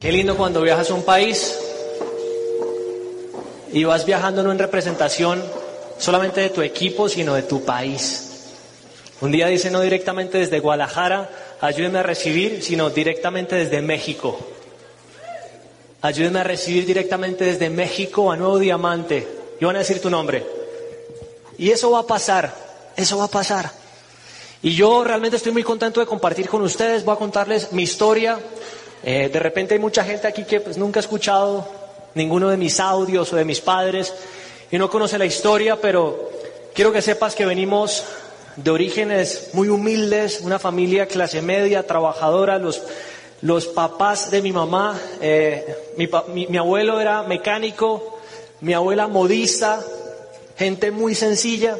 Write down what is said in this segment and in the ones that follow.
Qué lindo cuando viajas a un país y vas viajando no en representación solamente de tu equipo, sino de tu país. Un día dice no directamente desde Guadalajara, ayúdenme a recibir, sino directamente desde México. Ayúdenme a recibir directamente desde México a Nuevo Diamante. Y van a decir tu nombre. Y eso va a pasar, eso va a pasar. Y yo realmente estoy muy contento de compartir con ustedes, voy a contarles mi historia. Eh, de repente hay mucha gente aquí que pues, nunca ha escuchado ninguno de mis audios o de mis padres y no conoce la historia, pero quiero que sepas que venimos de orígenes muy humildes, una familia clase media, trabajadora, los, los papás de mi mamá, eh, mi, mi, mi abuelo era mecánico, mi abuela modista, gente muy sencilla,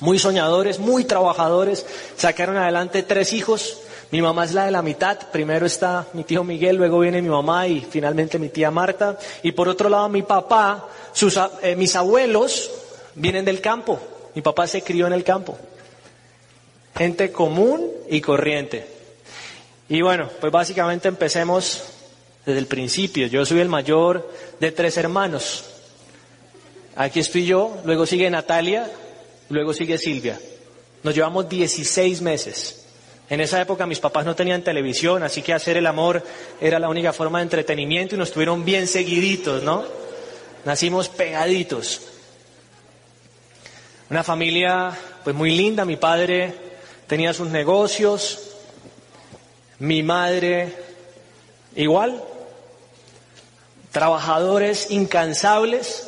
muy soñadores, muy trabajadores, sacaron adelante tres hijos. Mi mamá es la de la mitad, primero está mi tío Miguel, luego viene mi mamá y finalmente mi tía Marta. Y por otro lado mi papá, sus, eh, mis abuelos vienen del campo, mi papá se crió en el campo. Gente común y corriente. Y bueno, pues básicamente empecemos desde el principio. Yo soy el mayor de tres hermanos. Aquí estoy yo, luego sigue Natalia, luego sigue Silvia. Nos llevamos 16 meses. En esa época mis papás no tenían televisión, así que hacer el amor era la única forma de entretenimiento y nos tuvieron bien seguiditos, ¿no? Nacimos pegaditos. Una familia pues muy linda, mi padre tenía sus negocios, mi madre igual, trabajadores incansables,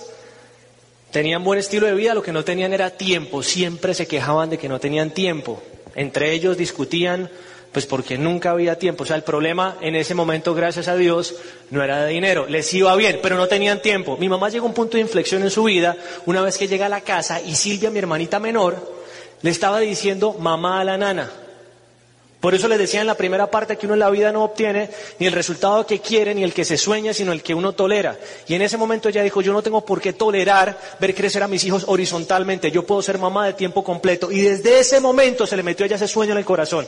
tenían buen estilo de vida, lo que no tenían era tiempo, siempre se quejaban de que no tenían tiempo. Entre ellos discutían, pues porque nunca había tiempo. O sea, el problema en ese momento, gracias a Dios, no era de dinero. Les iba bien, pero no tenían tiempo. Mi mamá llegó a un punto de inflexión en su vida una vez que llega a la casa y Silvia, mi hermanita menor, le estaba diciendo mamá a la nana. Por eso les decía en la primera parte que uno en la vida no obtiene ni el resultado que quiere ni el que se sueña, sino el que uno tolera. Y en ese momento ella dijo, yo no tengo por qué tolerar ver crecer a mis hijos horizontalmente, yo puedo ser mamá de tiempo completo. Y desde ese momento se le metió a ella ese sueño en el corazón.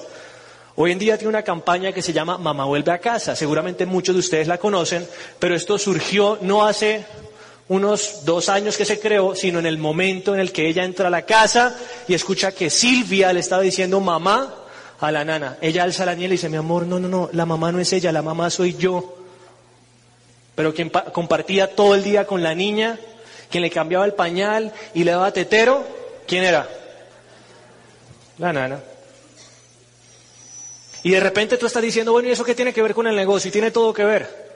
Hoy en día tiene una campaña que se llama Mamá vuelve a casa. Seguramente muchos de ustedes la conocen, pero esto surgió no hace unos dos años que se creó, sino en el momento en el que ella entra a la casa y escucha que Silvia le estaba diciendo mamá a la nana. Ella alza la niña y dice, mi amor, no, no, no, la mamá no es ella, la mamá soy yo. Pero quien compartía todo el día con la niña, quien le cambiaba el pañal y le daba tetero, ¿quién era? La nana. Y de repente tú estás diciendo, bueno, ¿y eso qué tiene que ver con el negocio? Y tiene todo que ver.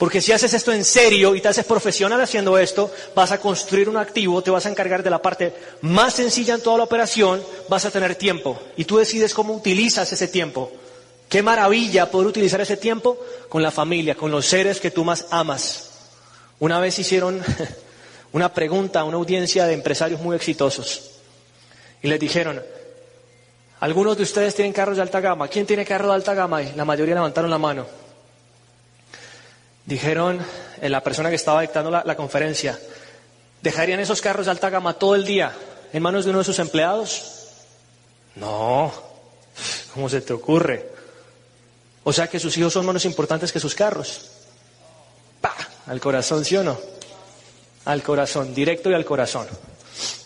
Porque si haces esto en serio y te haces profesional haciendo esto, vas a construir un activo, te vas a encargar de la parte más sencilla en toda la operación, vas a tener tiempo. Y tú decides cómo utilizas ese tiempo. Qué maravilla poder utilizar ese tiempo con la familia, con los seres que tú más amas. Una vez hicieron una pregunta a una audiencia de empresarios muy exitosos. Y les dijeron, algunos de ustedes tienen carros de alta gama. ¿Quién tiene carro de alta gama? Y la mayoría levantaron la mano. Dijeron eh, la persona que estaba dictando la, la, conferencia, ¿dejarían esos carros de alta gama todo el día en manos de uno de sus empleados? No, ¿cómo se te ocurre? O sea que sus hijos son menos importantes que sus carros. ¡Pah! Al corazón, ¿sí o no? Al corazón, directo y al corazón.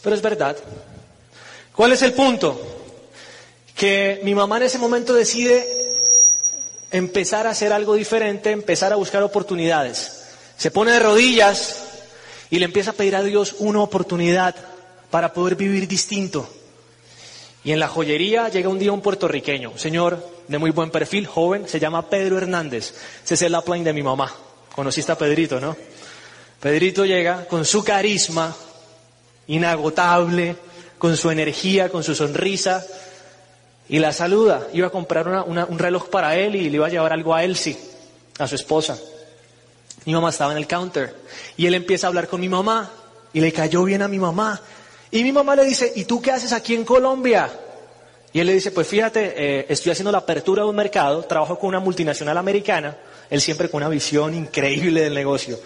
Pero es verdad. ¿Cuál es el punto? Que mi mamá en ese momento decide empezar a hacer algo diferente, empezar a buscar oportunidades. Se pone de rodillas y le empieza a pedir a Dios una oportunidad para poder vivir distinto. Y en la joyería llega un día un puertorriqueño, un señor de muy buen perfil, joven, se llama Pedro Hernández. Ese es el upline de mi mamá. Conociste a Pedrito, ¿no? Pedrito llega con su carisma inagotable, con su energía, con su sonrisa, y la saluda. Iba a comprar una, un reloj para él y le iba a llevar algo a Elsie, a su esposa. Mi mamá estaba en el counter y él empieza a hablar con mi mamá y le cayó bien a mi mamá. Y mi mamá le dice, ¿y tú qué haces aquí en Colombia? Y él le dice, pues fíjate, eh, estoy haciendo la apertura de un mercado, trabajo con una multinacional americana, él siempre con una visión increíble del negocio.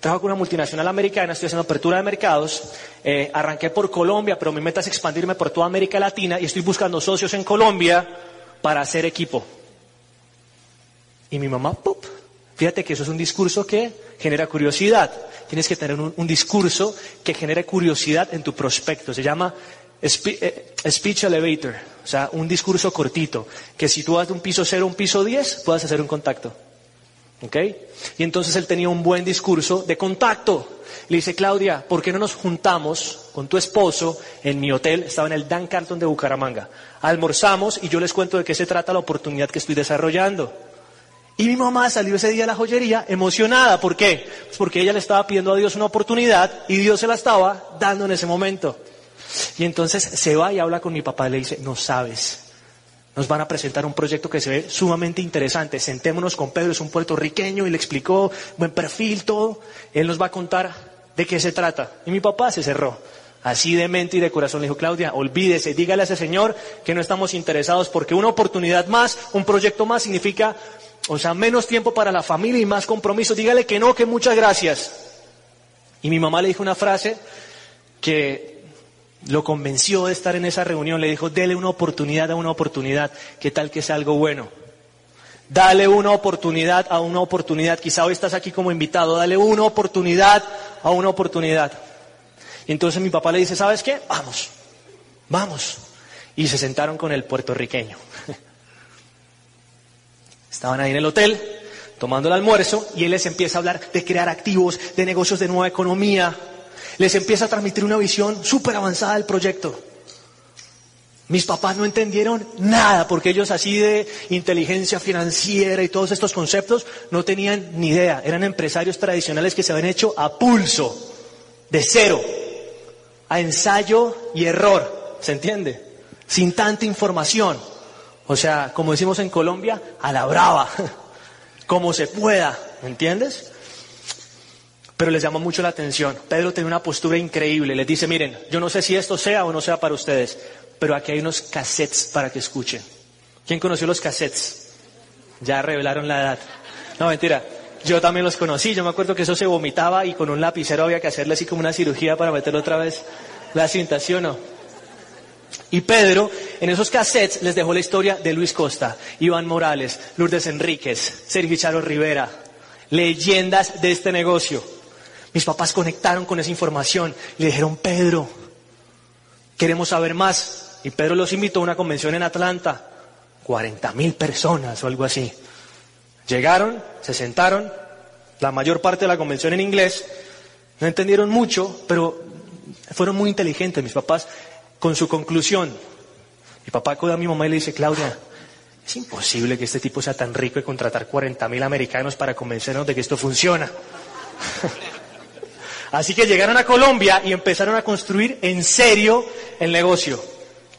Trabajo con una multinacional americana, estoy haciendo apertura de mercados, eh, arranqué por Colombia, pero mi meta es expandirme por toda América Latina y estoy buscando socios en Colombia para hacer equipo. Y mi mamá, ¡pup! Fíjate que eso es un discurso que genera curiosidad. Tienes que tener un, discurso que genere curiosidad en tu prospecto. Se llama eh, speech elevator, o sea, un discurso cortito, que si tú vas de un piso 0 a un piso 10, puedas hacer un contacto. ¿Ok? Y entonces él tenía un buen discurso de contacto. Le dice, Claudia, ¿por qué no nos juntamos con tu esposo en mi hotel? Estaba en el Dan Carlton de Bucaramanga. Almorzamos y yo les cuento de qué se trata la oportunidad que estoy desarrollando. Y mi mamá salió ese día a la joyería emocionada. ¿Por qué? Pues porque ella le estaba pidiendo a Dios una oportunidad y Dios se la estaba dando en ese momento. Y entonces se va y habla con mi papá y le dice, no sabes, nos van a presentar un proyecto que se ve sumamente interesante. Sentémonos con Pedro, es un puertorriqueño y le explicó buen perfil, todo. Él nos va a contar de qué se trata. Y mi papá se cerró. Así de mente y de corazón le dijo, Claudia, olvídese, dígale a ese señor que no estamos interesados porque una oportunidad más, un proyecto más significa o sea, menos tiempo para la familia y más compromiso. Dígale que no, que muchas gracias. Y mi mamá le dijo una frase que lo convenció de estar en esa reunión. Le dijo, dele una oportunidad a una oportunidad. ¿Qué tal que sea algo bueno? Dale una oportunidad a una oportunidad. Quizá hoy estás aquí como invitado. Dale una oportunidad a una oportunidad. Y entonces mi papá le dice, ¿sabes qué? Vamos, vamos. Y se sentaron con el puertorriqueño. Estaban ahí en el hotel tomando el almuerzo y él les empieza a hablar de crear activos, de negocios de nueva economía. Les empieza a transmitir una visión súper avanzada del proyecto. Mis papás no entendieron nada porque ellos así de inteligencia financiera y todos estos conceptos no tenían ni idea. Eran empresarios tradicionales que se habían hecho a pulso, de cero, a ensayo y error. ¿Se entiende? Sin tanta información. O sea, como decimos en Colombia, a la brava, como se pueda, ¿me entiendes? Pero les llama mucho la atención. Pedro tiene una postura increíble. Les dice, miren, yo no sé si esto sea o no sea para ustedes, pero aquí hay unos cassettes para que escuchen. ¿Quién conoció los cassettes? Ya revelaron la edad. No, mentira. Yo también los conocí. Yo me acuerdo que eso se vomitaba y con un lapicero había que hacerle así como una cirugía para meterlo otra vez la cinta, ¿sí o no? Y Pedro, en esos cassettes, les dejó la historia de Luis Costa, Iván Morales, Lourdes Enríquez, Sergio Charo Rivera, leyendas de este negocio. Mis papás conectaron con esa información y le dijeron, Pedro, queremos saber más. Y Pedro los invitó a una convención en Atlanta, 40 mil personas o algo así. Llegaron, se sentaron, la mayor parte de la convención en inglés, no entendieron mucho, pero fueron muy inteligentes. Mis papás con su conclusión. Mi papá acude a mi mamá y le dice, Claudia, es imposible que este tipo sea tan rico y contratar 40 mil americanos para convencernos de que esto funciona. Así que llegaron a Colombia y empezaron a construir en serio el negocio.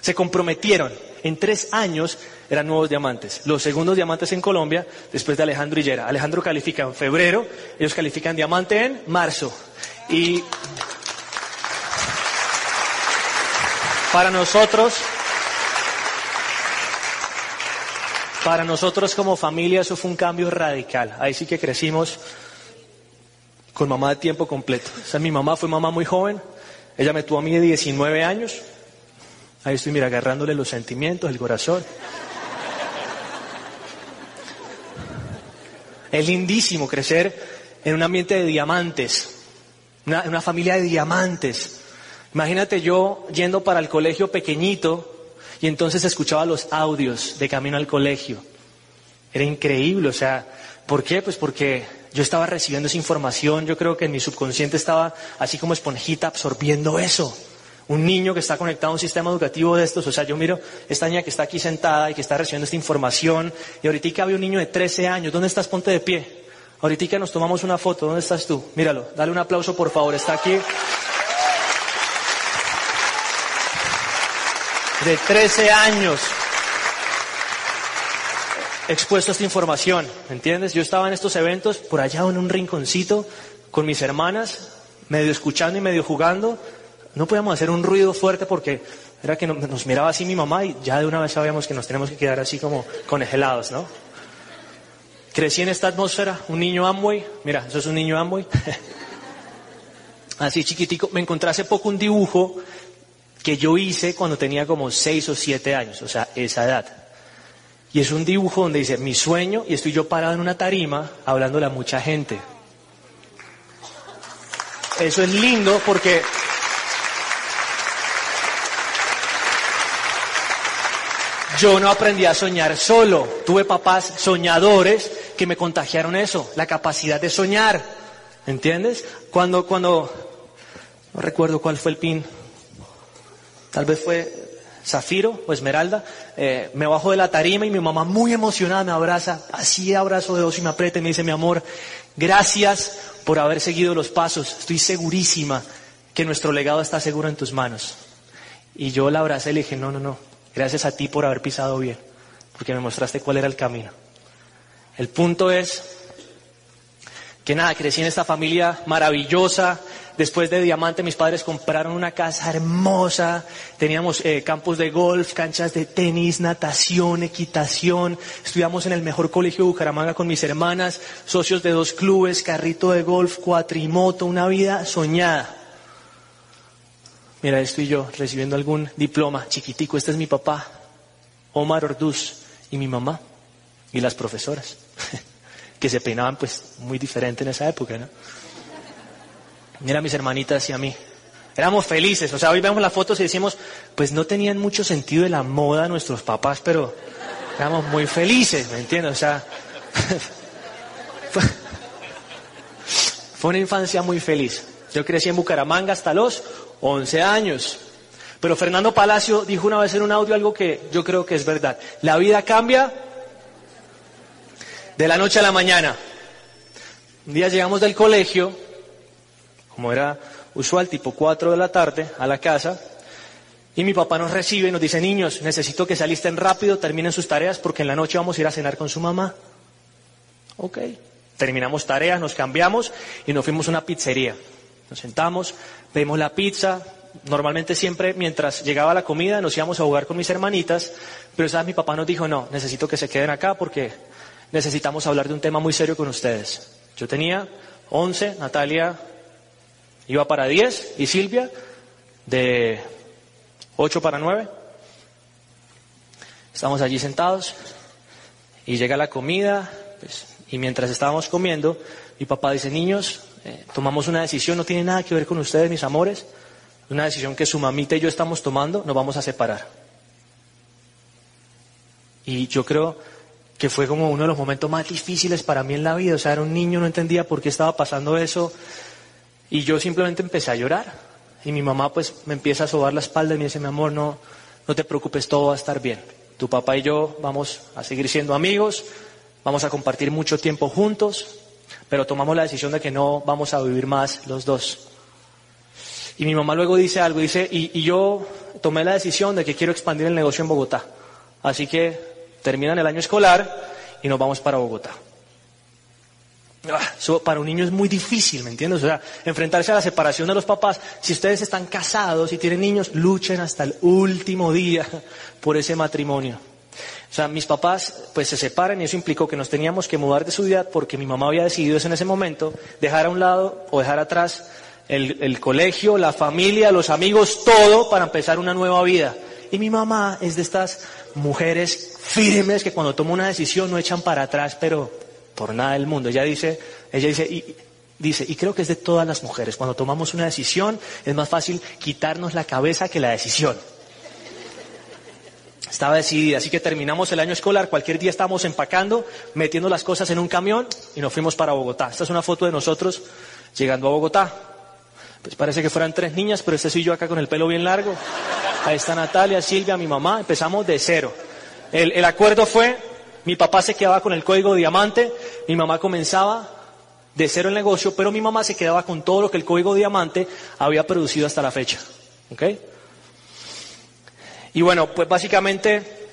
Se comprometieron. En tres años eran nuevos diamantes. Los segundos diamantes en Colombia, después de Alejandro Hillera. Alejandro califica en febrero, ellos califican diamante en marzo. Y Para nosotros, para nosotros como familia eso fue un cambio radical. Ahí sí que crecimos con mamá de tiempo completo. O sea, mi mamá fue mamá muy joven, ella me tuvo a mí de 19 años. Ahí estoy, mira, agarrándole los sentimientos, el corazón. Es lindísimo crecer en un ambiente de diamantes, una, una familia de diamantes. Imagínate yo yendo para el colegio pequeñito y entonces escuchaba los audios de camino al colegio. Era increíble, o sea, ¿por qué? Pues porque yo estaba recibiendo esa información, yo creo que en mi subconsciente estaba así como esponjita absorbiendo eso. Un niño que está conectado a un sistema educativo de estos, o sea, yo miro esta niña que está aquí sentada y que está recibiendo esta información, y ahorita había un niño de 13 años, ¿dónde estás? Ponte de pie. Ahorita nos tomamos una foto, ¿dónde estás tú? Míralo, dale un aplauso por favor, está aquí. de 13 años expuesto esta información, ¿me entiendes? Yo estaba en estos eventos por allá en un rinconcito con mis hermanas, medio escuchando y medio jugando. No podíamos hacer un ruido fuerte porque era que nos miraba así mi mamá y ya de una vez sabíamos que nos tenemos que quedar así como congelados, ¿no? Crecí en esta atmósfera, un niño Amway, mira, eso es un niño Amway. así chiquitico, me encontré hace poco un dibujo que yo hice cuando tenía como seis o siete años, o sea, esa edad. Y es un dibujo donde dice mi sueño y estoy yo parado en una tarima hablándole a mucha gente. Eso es lindo porque yo no aprendí a soñar solo. Tuve papás soñadores que me contagiaron eso, la capacidad de soñar. ¿Entiendes? Cuando, cuando, no recuerdo cuál fue el pin, tal vez fue Zafiro o Esmeralda, eh, me bajo de la tarima y mi mamá muy emocionada me abraza, así abrazo de dos y me aprieta y me dice, mi amor, gracias por haber seguido los pasos, estoy segurísima que nuestro legado está seguro en tus manos. Y yo la abracé y le dije, no, no, no, gracias a ti por haber pisado bien, porque me mostraste cuál era el camino. El punto es que nada, crecí en esta familia maravillosa, Después de Diamante mis padres compraron una casa hermosa, teníamos eh, campos de golf, canchas de tenis, natación, equitación, estudiamos en el mejor colegio de Bucaramanga con mis hermanas, socios de dos clubes, carrito de golf, cuatrimoto, una vida soñada. Mira, estoy yo recibiendo algún diploma chiquitico, este es mi papá, Omar Orduz, y mi mamá, y las profesoras, que se peinaban pues muy diferente en esa época, ¿no? Mira mis hermanitas y a mí. Éramos felices, o sea, hoy vemos las fotos y decimos, pues no tenían mucho sentido de la moda nuestros papás, pero éramos muy felices, ¿me entiendes? O sea, fue una infancia muy feliz. Yo crecí en Bucaramanga hasta los 11 años. Pero Fernando Palacio dijo una vez en un audio algo que yo creo que es verdad. La vida cambia de la noche a la mañana. Un día llegamos del colegio como era usual, tipo 4 de la tarde, a la casa. Y mi papá nos recibe y nos dice, niños, necesito que se alisten rápido, terminen sus tareas porque en la noche vamos a ir a cenar con su mamá. Ok. Terminamos tareas, nos cambiamos y nos fuimos a una pizzería. Nos sentamos, pedimos la pizza. Normalmente siempre mientras llegaba la comida nos íbamos a jugar con mis hermanitas, pero esa vez mi papá nos dijo, no, necesito que se queden acá porque necesitamos hablar de un tema muy serio con ustedes. Yo tenía 11, Natalia Iba para 10 y Silvia de 8 para 9. Estamos allí sentados y llega la comida pues, y mientras estábamos comiendo, mi papá dice, niños, eh, tomamos una decisión, no tiene nada que ver con ustedes, mis amores, una decisión que su mamita y yo estamos tomando, nos vamos a separar. Y yo creo que fue como uno de los momentos más difíciles para mí en la vida, o sea, era un niño, no entendía por qué estaba pasando eso, y yo simplemente empecé a llorar. Y mi mamá pues me empieza a sobar la espalda y me dice, mi amor, no, no te preocupes, todo va a estar bien. Tu papá y yo vamos a seguir siendo amigos, vamos a compartir mucho tiempo juntos, pero tomamos la decisión de que no vamos a vivir más los dos. Y mi mamá luego dice algo, dice, y, y yo tomé la decisión de que quiero expandir el negocio en Bogotá. Así que terminan el año escolar y nos vamos para Bogotá. Ah, para un niño es muy difícil, ¿me entiendes? O sea, enfrentarse a la separación de los papás. Si ustedes están casados y tienen niños, luchen hasta el último día por ese matrimonio. O sea, mis papás pues se separan y eso implicó que nos teníamos que mudar de su ciudad porque mi mamá había decidido eso en ese momento, dejar a un lado o dejar atrás el, el colegio, la familia, los amigos, todo para empezar una nueva vida. Y mi mamá es de estas mujeres firmes que cuando toma una decisión no echan para atrás, pero por nada del mundo. Ella dice, ella dice, y, dice, y creo que es de todas las mujeres, cuando tomamos una decisión es más fácil quitarnos la cabeza que la decisión. Estaba decidida, así que terminamos el año escolar, cualquier día estábamos empacando, metiendo las cosas en un camión y nos fuimos para Bogotá. Esta es una foto de nosotros llegando a Bogotá. Pues parece que fueran tres niñas, pero este soy yo acá con el pelo bien largo. Ahí está Natalia, Silvia, mi mamá. Empezamos de cero. El, el acuerdo fue mi papá se quedaba con el código diamante, mi mamá comenzaba de cero el negocio, pero mi mamá se quedaba con todo lo que el código diamante había producido hasta la fecha. ¿Ok? Y bueno, pues básicamente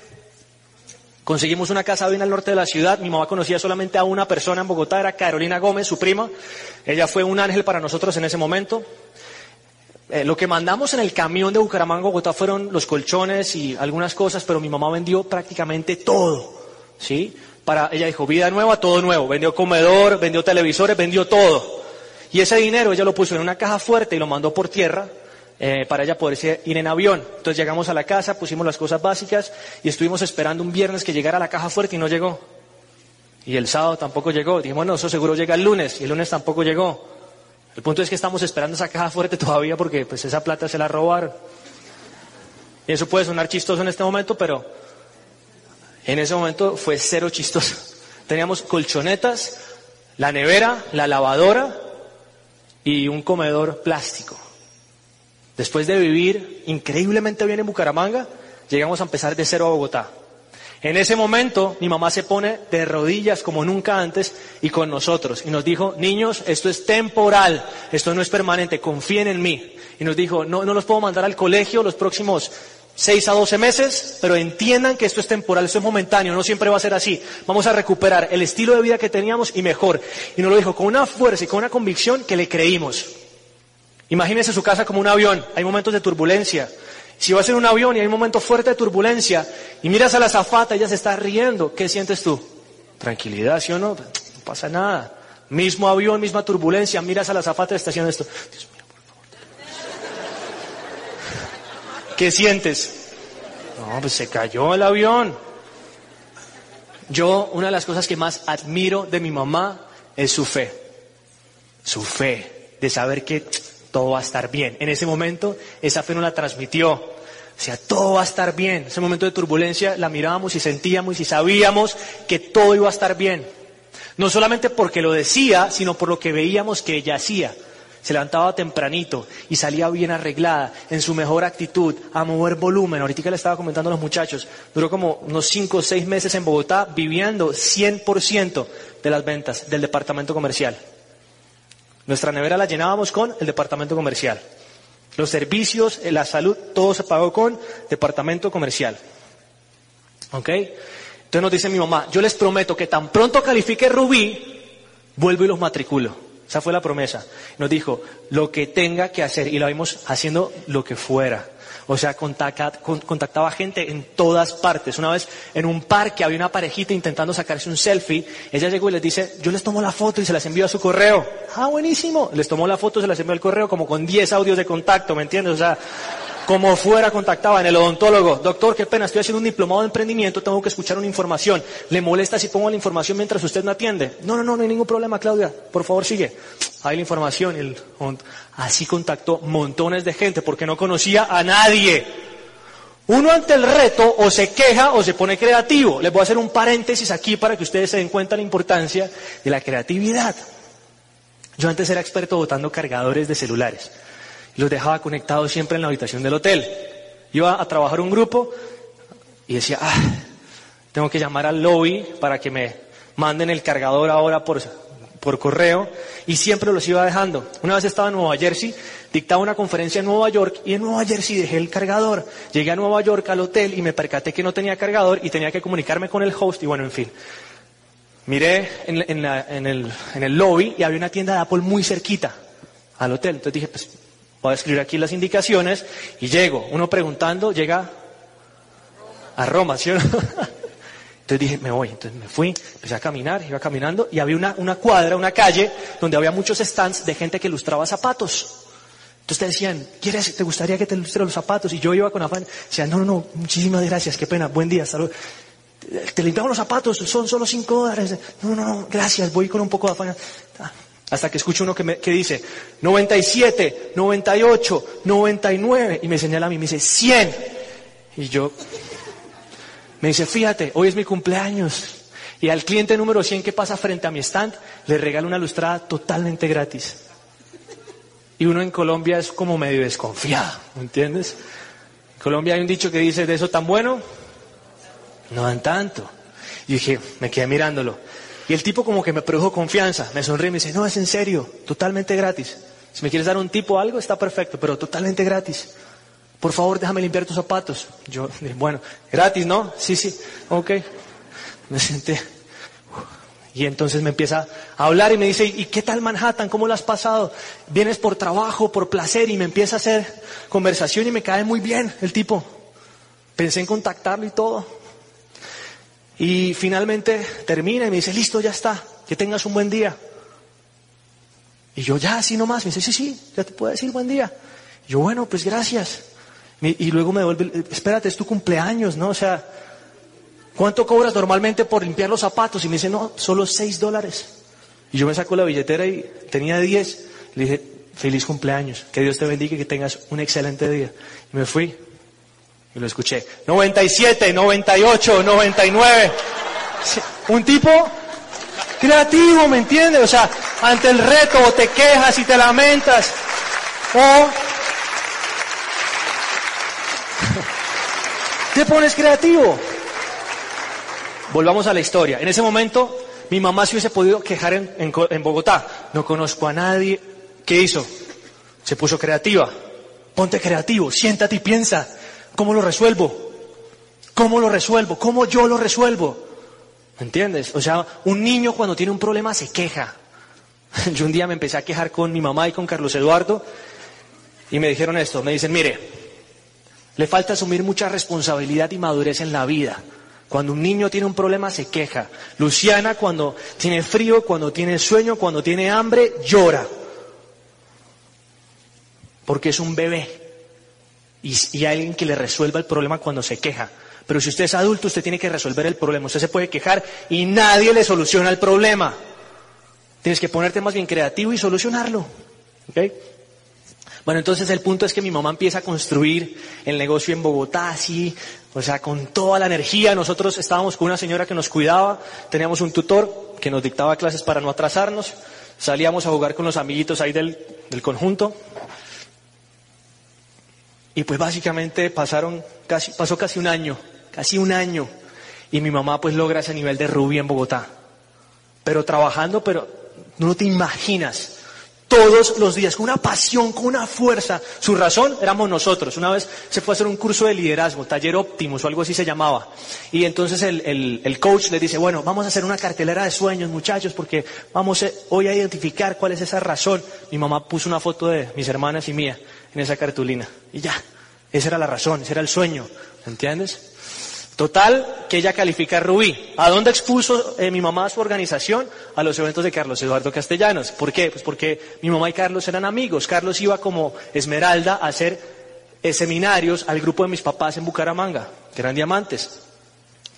conseguimos una casa bien al norte de la ciudad. Mi mamá conocía solamente a una persona en Bogotá, era Carolina Gómez, su prima. Ella fue un ángel para nosotros en ese momento. Eh, lo que mandamos en el camión de Bucaramanga Bogotá fueron los colchones y algunas cosas, pero mi mamá vendió prácticamente todo. ¿Sí? Para, ella dijo, vida nueva, todo nuevo. Vendió comedor, vendió televisores, vendió todo. Y ese dinero ella lo puso en una caja fuerte y lo mandó por tierra. eh, para ella poderse ir en avión. Entonces llegamos a la casa, pusimos las cosas básicas y estuvimos esperando un viernes que llegara la caja fuerte y no llegó. Y el sábado tampoco llegó. Dijimos, bueno, eso seguro llega el lunes y el lunes tampoco llegó. El punto es que estamos esperando esa caja fuerte todavía porque pues esa plata se la robaron. Y eso puede sonar chistoso en este momento, pero en ese momento fue cero chistoso. Teníamos colchonetas, la nevera, la lavadora y un comedor plástico. Después de vivir increíblemente bien en Bucaramanga, llegamos a empezar de cero a Bogotá. En ese momento mi mamá se pone de rodillas como nunca antes y con nosotros y nos dijo, niños, esto es temporal, esto no es permanente, confíen en mí. Y nos dijo, no, no los puedo mandar al colegio los próximos seis a doce meses, pero entiendan que esto es temporal, esto es momentáneo, no siempre va a ser así. Vamos a recuperar el estilo de vida que teníamos y mejor. Y nos lo dijo con una fuerza y con una convicción que le creímos. Imagínese su casa como un avión, hay momentos de turbulencia. Si va a ser un avión y hay un momento fuerte de turbulencia y miras a la zafata, ella se está riendo, ¿qué sientes tú? Tranquilidad, ¿sí o no? No pasa nada. Mismo avión, misma turbulencia, miras a la zafata y está haciendo esto. Dios mío, por favor. ¿Qué sientes? No, pues se cayó el avión. Yo, una de las cosas que más admiro de mi mamá es su fe. Su fe de saber que todo va a estar bien. En ese momento, esa fe no la transmitió. O sea, todo va a estar bien. En ese momento de turbulencia la mirábamos y sentíamos y sabíamos que todo iba a estar bien. No solamente porque lo decía, sino por lo que veíamos que ella hacía. Se levantaba tempranito y salía bien arreglada, en su mejor actitud, a mover volumen. Ahorita le estaba comentando a los muchachos. Duró como unos cinco o seis meses en Bogotá viviendo 100% de las ventas del departamento comercial. Nuestra nevera la llenábamos con el departamento comercial. Los servicios, eh, la salud, todo se pagó con departamento comercial. ¿Ok? Entonces nos dice mi mamá, yo les prometo que tan pronto califique Rubí, vuelvo y los matriculo. Esa fue la promesa. Nos dijo, lo que tenga que hacer, y lo vimos haciendo lo que fuera. O sea, contactaba gente en todas partes. Una vez en un parque había una parejita intentando sacarse un selfie. Ella llegó y les dice, yo les tomo la foto y se las envío a su correo. Ah, buenísimo. Les tomó la foto, se las envió al correo como con 10 audios de contacto, ¿me entiendes? O sea, como fuera contactaba en el odontólogo. Doctor, qué pena, estoy haciendo un diplomado de emprendimiento, tengo que escuchar una información. ¿Le molesta si pongo la información mientras usted me atiende? No, no, no, no hay ningún problema, Claudia. Por favor, sigue. Ahí la información. Así contactó montones de gente porque no conocía a nadie. Uno ante el reto o se queja o se pone creativo. Les voy a hacer un paréntesis aquí para que ustedes se den cuenta de la importancia de la creatividad. Yo antes era experto botando cargadores de celulares los dejaba conectados siempre en la habitación del hotel. Iba a trabajar un grupo y decía, ah, tengo que llamar al lobby para que me manden el cargador ahora por, por correo y siempre los iba dejando. Una vez estaba en Nueva Jersey, dictaba una conferencia en Nueva York y en Nueva Jersey dejé el cargador. Llegué a Nueva York al hotel y me percaté que no tenía cargador y tenía que comunicarme con el host y bueno, en fin. Miré en, en, el, en el lobby y había una tienda de Apple muy cerquita al hotel. Entonces dije, pues Voy a escribir aquí las indicaciones y llego. Uno preguntando, llega a Roma, ¿sí? Entonces dije, me voy. Entonces me fui, empecé a caminar, iba caminando y había una, una cuadra, una calle, donde había muchos stands de gente que ilustraba zapatos. Entonces te decían, ¿quieres, te gustaría que te ilustre los zapatos? Y yo iba con afán, decía, no, no, no, muchísimas gracias, qué pena, buen día, salud. Te limpiamos los zapatos, son solo cinco dólares. No, no, no, gracias, voy con un poco de afán. Hasta que escucho uno que, me, que dice 97, 98, 99 y me señala a mí, me dice 100. Y yo, me dice, fíjate, hoy es mi cumpleaños. Y al cliente número 100 que pasa frente a mi stand, le regalo una lustrada totalmente gratis. Y uno en Colombia es como medio desconfiado, ¿me entiendes? En Colombia hay un dicho que dice, de eso tan bueno, no dan tanto. Y dije, me quedé mirándolo. Y el tipo como que me produjo confianza, me sonríe y me dice, no, es en serio, totalmente gratis. Si me quieres dar un tipo algo, está perfecto, pero totalmente gratis. Por favor, déjame limpiar tus zapatos. Yo, bueno, gratis, ¿no? Sí, sí, ok. Me senté. Y entonces me empieza a hablar y me dice, ¿y qué tal Manhattan? ¿Cómo lo has pasado? ¿Vienes por trabajo, por placer? Y me empieza a hacer conversación y me cae muy bien el tipo. Pensé en contactarlo y todo. Y finalmente termina y me dice, listo, ya está, que tengas un buen día. Y yo, ya, así nomás. Me dice, sí, sí, ya te puedo decir buen día. Yo, bueno, pues gracias. Y, y luego me devuelve, espérate, es tu cumpleaños, ¿no? O sea, ¿cuánto cobras normalmente por limpiar los zapatos? Y me dice, no, solo seis dólares. Y yo me saco la billetera y tenía diez. Le dije, feliz cumpleaños, que Dios te bendiga y que tengas un excelente día. Y me fui y lo escuché. 97, 98, 99. Un tipo creativo, ¿me entiendes? O sea, ante el reto o te quejas y te lamentas o te pones creativo. Volvamos a la historia. En ese momento mi mamá se hubiese podido quejar en, Bogotá. No conozco a nadie. ¿Qué hizo? Se puso creativa. Ponte creativo, siéntate y piensa. ¿Cómo lo resuelvo? ¿Cómo lo resuelvo? ¿Cómo yo lo resuelvo? ¿Me entiendes? O sea, un niño cuando tiene un problema se queja. Yo un día me empecé a quejar con mi mamá y con Carlos Eduardo y me dijeron esto. Me dicen, mire, le falta asumir mucha responsabilidad y madurez en la vida. Cuando un niño tiene un problema se queja. Luciana cuando tiene frío, cuando tiene sueño, cuando tiene hambre, llora. Porque es un bebé. Y, y, alguien que le resuelva el problema cuando se queja. Pero si usted es adulto, usted tiene que resolver el problema. Usted se puede quejar y nadie le soluciona el problema. Tienes que ponerte más bien creativo y solucionarlo. ¿Okay? Bueno, entonces el punto es que mi mamá empieza a construir el negocio en Bogotá, así, o sea, con toda la energía. Nosotros estábamos con una señora que nos cuidaba, teníamos un tutor que nos dictaba clases para no atrasarnos, salíamos a jugar con los amiguitos ahí del, del conjunto. Y pues básicamente pasaron casi, pasó casi un año, casi un año, y mi mamá pues logra ese nivel de rubí en Bogotá. Pero trabajando, pero no te imaginas todos los días, con una pasión, con una fuerza. Su razón éramos nosotros. Una vez se fue a hacer un curso de liderazgo, taller Optimus o algo así se llamaba. Y entonces el, el, coach le dice, bueno, vamos a hacer una cartelera de sueños, muchachos, porque vamos hoy a identificar cuál es esa razón. Mi mamá puso una foto de mis hermanas y mía en esa cartulina. Y ya, esa era la razón, ese era el sueño. ¿Entiendes? Total, que ella califica a Rubí. ¿A dónde expuso eh, mi mamá su organización? A los eventos de Carlos Eduardo Castellanos. ¿Por qué? Pues porque mi mamá y Carlos eran amigos. Carlos iba como Esmeralda a hacer eh, seminarios al grupo de mis papás en Bucaramanga, que eran diamantes.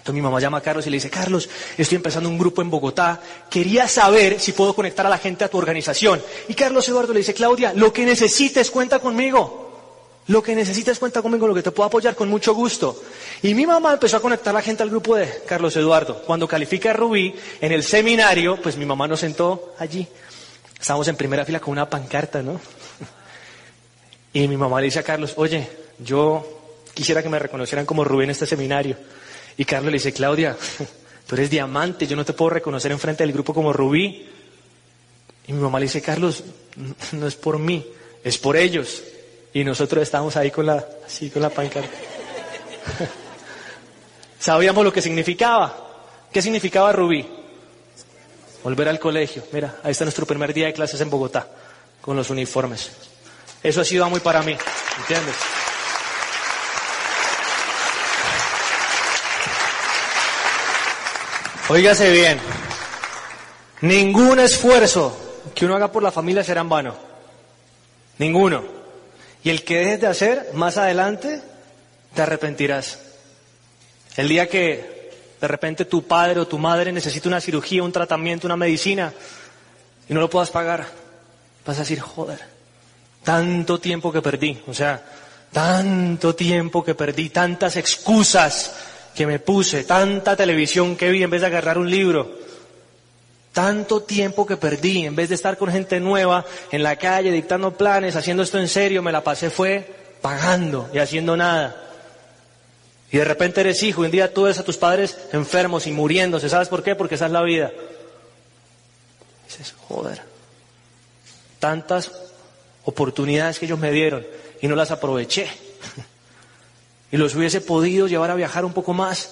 Entonces mi mamá llama a Carlos y le dice, Carlos, estoy empezando un grupo en Bogotá, quería saber si puedo conectar a la gente a tu organización. Y Carlos Eduardo le dice, Claudia, lo que necesites, cuenta conmigo. Lo que necesites cuenta conmigo, lo que te puedo apoyar con mucho gusto. Y mi mamá empezó a conectar a la gente al grupo de Carlos Eduardo. Cuando califica a Rubí en el seminario, pues mi mamá nos sentó allí. Estábamos en primera fila con una pancarta, ¿no? Y mi mamá le dice a Carlos, oye, yo quisiera que me reconocieran como Rubí en este seminario. Y Carlos le dice, Claudia, tú eres diamante, yo no te puedo reconocer en frente del grupo como Rubí. Y mi mamá le dice, Carlos, no es por mí, es por ellos. Y nosotros estábamos ahí con la, así con la pancarta. Sabíamos lo que significaba. ¿Qué significaba Rubí? Volver al colegio. Mira, ahí está nuestro primer día de clases en Bogotá, con los uniformes. Eso ha sido muy para mí, ¿entiendes? Óigase bien, ningún esfuerzo que uno haga por la familia será en vano. Ninguno. Y el que dejes de hacer, más adelante, te arrepentirás. El día que de repente tu padre o tu madre necesita una cirugía, un tratamiento, una medicina, y no lo puedas pagar, vas a decir, joder, tanto tiempo que perdí, o sea, tanto tiempo que perdí, tantas excusas que me puse, tanta televisión que vi en vez de agarrar un libro. Tanto tiempo que perdí, en vez de estar con gente nueva en la calle, dictando planes, haciendo esto en serio, me la pasé fue pagando y haciendo nada. Y de repente eres hijo, y un día tú ves a tus padres enfermos y muriéndose. ¿Sabes por qué? Porque esa es la vida. dices, joder, tantas oportunidades que ellos me dieron y no las aproveché. y los hubiese podido llevar a viajar un poco más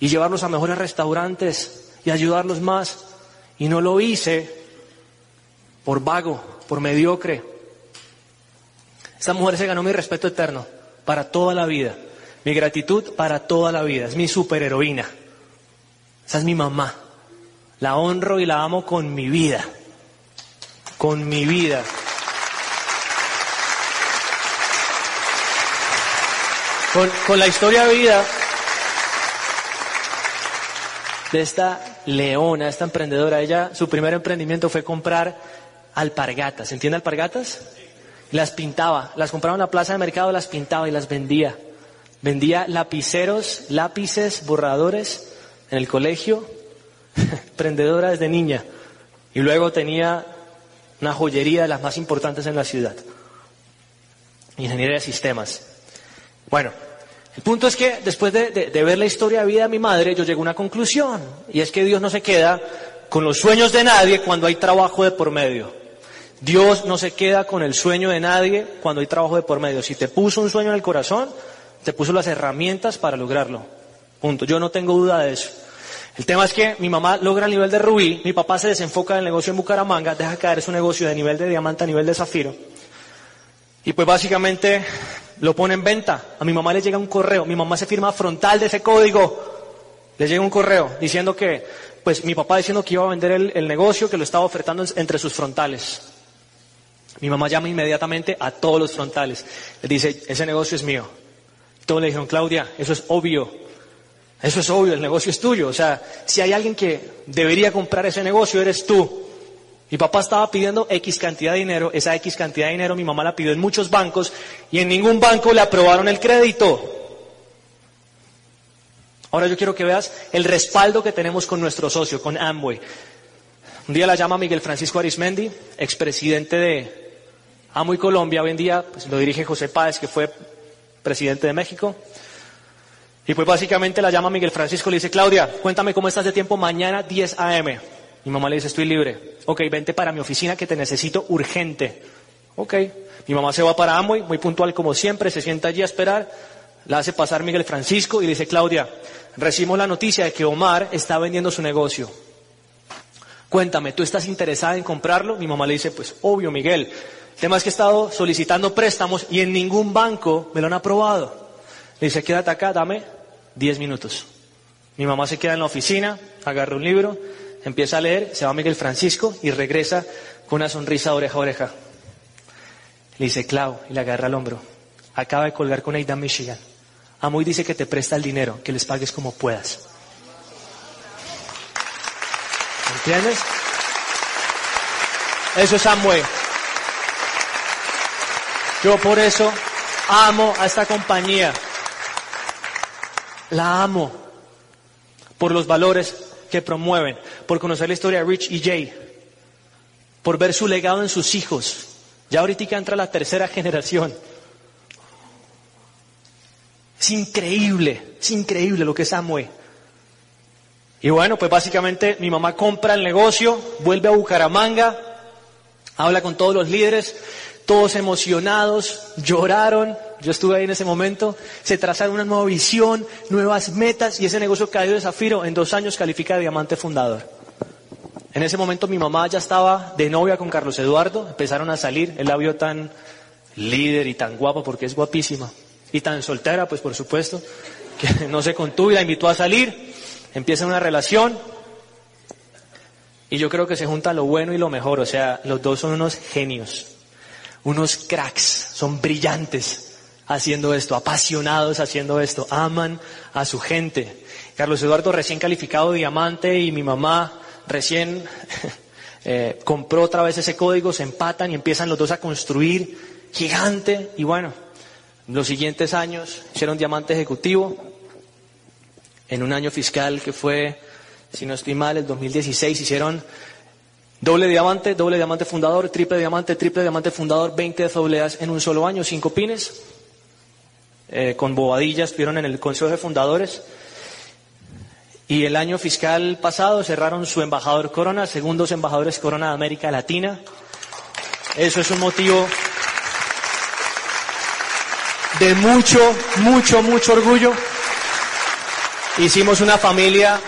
y llevarlos a mejores restaurantes y ayudarlos más. Y no lo hice por vago, por mediocre. Esta mujer se ganó mi respeto eterno para toda la vida. Mi gratitud para toda la vida. Es mi superheroína. Esa es mi mamá. La honro y la amo con mi vida. Con mi vida. con, con la historia de vida de esta leona, esta emprendedora. Ella, su primer emprendimiento fue comprar alpargatas. ¿Entiende alpargatas? Las pintaba, las compraba en la plaza de mercado, las pintaba y las vendía. Vendía lapiceros, lápices, borradores en el colegio, emprendedora desde niña. Y luego tenía una joyería de las más importantes en la ciudad. Ingeniería de sistemas. Bueno, el punto es que después de, ver la historia de vida de mi madre, yo llegué a una conclusión. Y es que Dios no se queda con los sueños de nadie cuando hay trabajo de por medio. Dios no se queda con el sueño de nadie cuando hay trabajo de por medio. Si te puso un sueño en el corazón, te puso las herramientas para lograrlo. Punto. Yo no tengo duda de eso. El tema es que mi mamá logra el nivel de rubí, mi papá se desenfoca en el negocio en Bucaramanga, deja caer su negocio de nivel de diamante a nivel de zafiro. Y pues básicamente lo pone en venta. A mi mamá le llega un correo, mi mamá se firma frontal de ese código. Le llega un correo diciendo que, pues mi papá diciendo que iba a vender el, el negocio, que lo estaba ofertando entre sus frontales. Mi mamá llama inmediatamente a todos los frontales. Le dice, ese negocio es mío. Todos le dijeron, Claudia, eso es obvio. Eso es obvio, el negocio es tuyo. O sea, si hay alguien que debería comprar ese negocio, eres tú. Mi papá estaba pidiendo X cantidad de dinero, esa X cantidad de dinero mi mamá la pidió en muchos bancos y en ningún banco le aprobaron el crédito. Ahora yo quiero que veas el respaldo que tenemos con nuestro socio, con Amway. Un día la llama Miguel Francisco Arismendi, expresidente de Amway Colombia, hoy en día pues, lo dirige José Páez, que fue presidente de México. Y pues básicamente la llama Miguel Francisco le dice, Claudia, cuéntame cómo estás de tiempo mañana 10 a.m. Mi mamá le dice, estoy libre. Ok, vente para mi oficina que te necesito urgente. Ok, mi mamá se va para Amway, muy puntual como siempre, se sienta allí a esperar, la hace pasar Miguel Francisco y le dice, Claudia, recibimos la noticia de que Omar está vendiendo su negocio. Cuéntame, ¿tú estás interesada en comprarlo? Mi mamá le dice, pues obvio, Miguel. El tema es que he estado solicitando préstamos y en ningún banco me lo han aprobado. Le dice, quédate acá, dame 10 minutos. Mi mamá se queda en la oficina, agarra un libro, empieza a leer, se va Miguel Francisco y regresa con una sonrisa oreja a oreja. Le dice, Clau, y le agarra el hombro. Acaba de colgar con Aidan Michigan. Amoy dice que te presta el dinero, que les pagues como puedas. ¿Entiendes? Eso es Amway. Yo por eso amo a esta compañía. La amo por los valores que promueven, por conocer la historia de Rich y Jay, por ver su legado en sus hijos. Ya ahorita entra la tercera generación. Es increíble, es increíble lo que es Amway. Y bueno, pues básicamente mi mamá compra el negocio, vuelve a Bucaramanga, habla con todos los líderes, todos emocionados, lloraron, yo estuve ahí en ese momento, se trazaron una nueva visión, nuevas metas y ese negocio cayó de Zafiro en dos años califica de diamante fundador. En ese momento mi mamá ya estaba de novia con Carlos Eduardo, empezaron a salir, él la vio tan líder y tan guapa porque es guapísima. Y tan soltera, pues por supuesto, que no se contuvo y la invitó a salir, empieza una relación. Y yo creo que se junta lo bueno y lo mejor, o sea, los dos son unos genios, unos cracks, son brillantes haciendo esto, apasionados haciendo esto, aman a su gente. Carlos Eduardo recién calificado diamante y mi mamá recién eh, compró otra vez ese código, se empatan y empiezan los dos a construir gigante y bueno, los siguientes años hicieron diamante ejecutivo en un año fiscal que fue, si no estoy mal, el 2016 hicieron doble diamante, doble diamante fundador, triple diamante, triple diamante fundador, 20 de en un solo año, cinco pines. Eh, con bobadillas, estuvieron en el Consejo de Fundadores. Y el año fiscal pasado cerraron su embajador Corona, segundos embajadores Corona de América Latina. Eso es un motivo de mucho, mucho, mucho orgullo. Hicimos una familia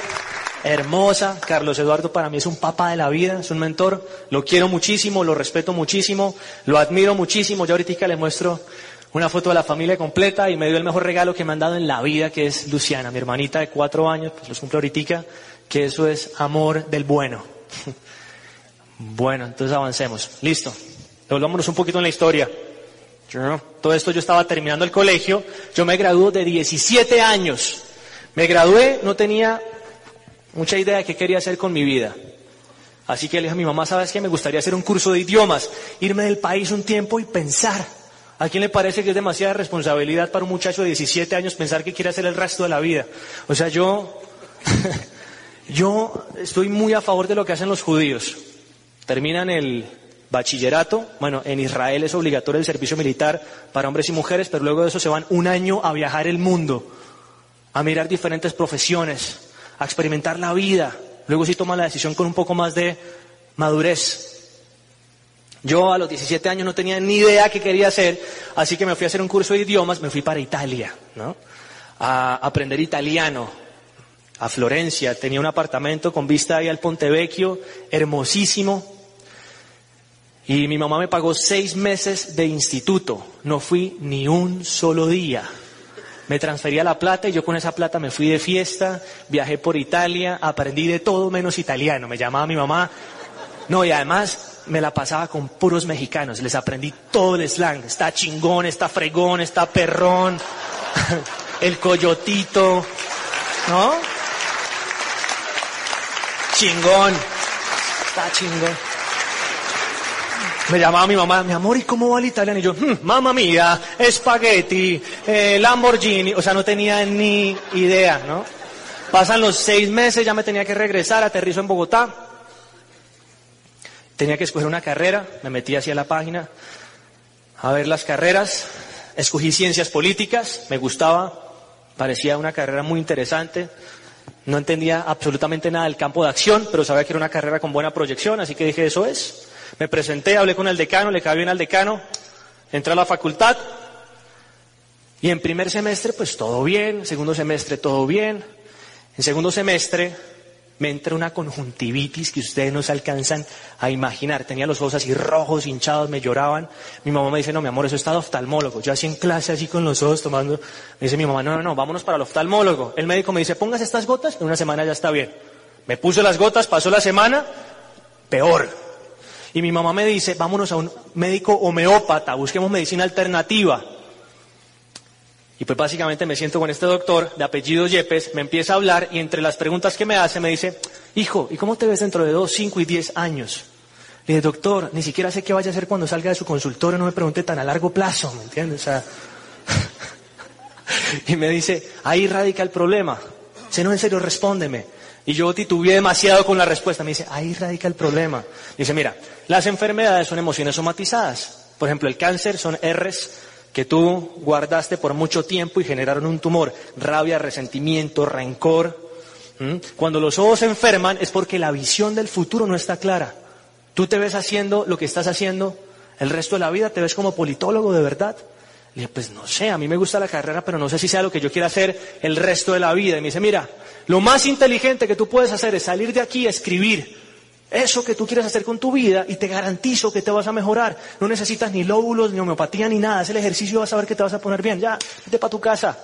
hermosa. Carlos Eduardo para mí es un papá de la vida, es un mentor. Lo quiero muchísimo, lo respeto muchísimo, lo admiro muchísimo. Yo ahorita le muestro una foto de la familia completa y me dio el mejor regalo que me han dado en la vida, que es Luciana, mi hermanita de cuatro años, pues los cumple ahorita, que eso es amor del bueno. bueno, entonces avancemos. Listo. Volvámonos un poquito en la historia. Todo esto yo estaba terminando el colegio, yo me gradué de 17 años. Me gradué, no tenía mucha idea de qué quería hacer con mi vida. Así que le dije a mi mamá, ¿sabes qué? Me gustaría hacer un curso de idiomas, irme del país un tiempo y pensar. ¿A quién le parece que es demasiada responsabilidad para un muchacho de 17 años pensar que quiere hacer el resto de la vida? O sea, yo, yo estoy muy a favor de lo que hacen los judíos. Terminan el bachillerato, bueno, en Israel es obligatorio el servicio militar para hombres y mujeres, pero luego de eso se van un año a viajar el mundo, a mirar diferentes profesiones, a experimentar la vida, Luego sí toma la decisión con un poco más de madurez. Yo a los 17 años no tenía ni idea qué quería hacer, así que me fui a hacer un curso de idiomas, me fui para Italia, ¿no? A aprender italiano, a Florencia, tenía un apartamento con vista ahí al Ponte Vecchio, hermosísimo, y mi mamá me pagó seis meses de instituto, no fui ni un solo día. Me transfería la plata y yo con esa plata me fui de fiesta, viajé por Italia, aprendí de todo menos italiano. Me llamaba mi mamá. No, y además me la pasaba con puros mexicanos. Les aprendí todo el slang. Está chingón, está fregón, está perrón, el coyotito, ¿no? Chingón, está chingón. Me llamaba mi mamá, mi amor, ¿y cómo va el italiano? Y yo, hmm, mamma mía, espagueti, eh, Lamborghini, o sea, no tenía ni idea, ¿no? Pasan los seis meses, ya me tenía que regresar, aterrizo en Bogotá. Tenía que escoger una carrera, me metí hacia la página a ver las carreras. Escogí ciencias políticas, me gustaba, parecía una carrera muy interesante. No entendía absolutamente nada del campo de acción, pero sabía que era una carrera con buena proyección, así que dije, eso es. Me presenté, hablé con el decano, le caí bien al decano, entré a la facultad y en primer semestre pues todo bien, segundo semestre todo bien, en segundo semestre me entra una conjuntivitis que ustedes no se alcanzan a imaginar. Tenía los ojos así rojos, hinchados, me lloraban. Mi mamá me dice, no, mi amor, eso está de oftalmólogo. Yo así en clase, así con los ojos tomando. Me dice mi mamá, no, no, no, vámonos para el oftalmólogo. El médico me dice, pongas estas gotas, en una semana ya está bien. Me puse las gotas, pasó la semana, peor. Y mi mamá me dice, vámonos a un médico homeópata, busquemos medicina alternativa. Y pues básicamente me siento con este doctor de apellido Yepes, me empieza a hablar y entre las preguntas que me hace me dice, hijo, ¿y cómo te ves dentro de dos, cinco y diez años? Le dije, doctor, ni siquiera sé qué vaya a hacer cuando salga de su consultorio, no me pregunte tan a largo plazo, ¿me entiendes? Y me dice, ahí radica el problema. Si no, en serio, respóndeme. Y yo titubeé demasiado con la respuesta. Me dice, ahí radica el problema. Dice, mira, las enfermedades son emociones somatizadas. Por ejemplo, el cáncer son R's que tú guardaste por mucho tiempo y generaron un tumor. Rabia, resentimiento, rencor. Cuando los ojos se enferman es porque la visión del futuro no está clara. Tú te ves haciendo lo que estás haciendo el resto de la vida, te ves como politólogo de verdad. Le dije, pues no sé, a mí me gusta la carrera, pero no sé si sea lo que yo quiera hacer el resto de la vida. Y me dice, mira, lo más inteligente que tú puedes hacer es salir de aquí y escribir eso que tú quieres hacer con tu vida y te garantizo que te vas a mejorar. No necesitas ni lóbulos, ni homeopatía, ni nada. Es el ejercicio vas a ver que te vas a poner bien. Ya, vete para tu casa.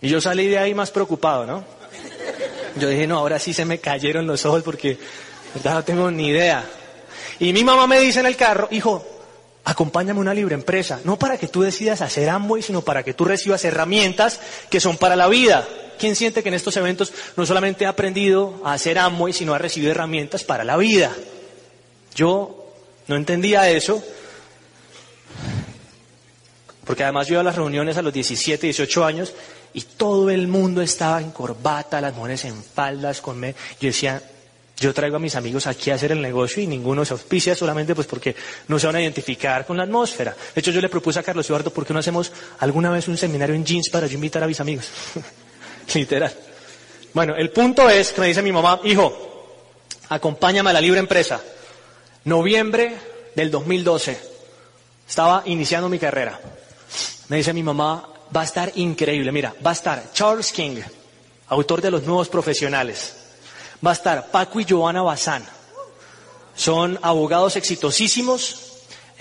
Y yo salí de ahí más preocupado, ¿no? Yo dije, no, ahora sí se me cayeron los ojos porque no tengo ni idea. Y mi mamá me dice en el carro, hijo, acompáñame a una libre empresa. No para que tú decidas hacer Amway, sino para que tú recibas herramientas que son para la vida. ¿Quién siente que en estos eventos no solamente ha aprendido a hacer Amway, sino ha recibido herramientas para la vida? Yo no entendía eso, porque además yo iba a las reuniones a los 17, 18 años y todo el mundo estaba en corbata, las mujeres en faldas, con me. Yo decía, yo traigo a mis amigos aquí a hacer el negocio y ninguno se auspicia solamente pues porque no se van a identificar con la atmósfera. De hecho, yo le propuse a Carlos Eduardo, ¿por qué no hacemos alguna vez un seminario en jeans para yo invitar a mis amigos? Literal. Bueno, el punto es que me dice mi mamá, hijo, acompáñame a la libre empresa. Noviembre del 2012. Estaba iniciando mi carrera. Me dice mi mamá, va a estar increíble. Mira, va a estar Charles King, autor de Los Nuevos Profesionales. Va a estar Paco y Joana Bazán. Son abogados exitosísimos,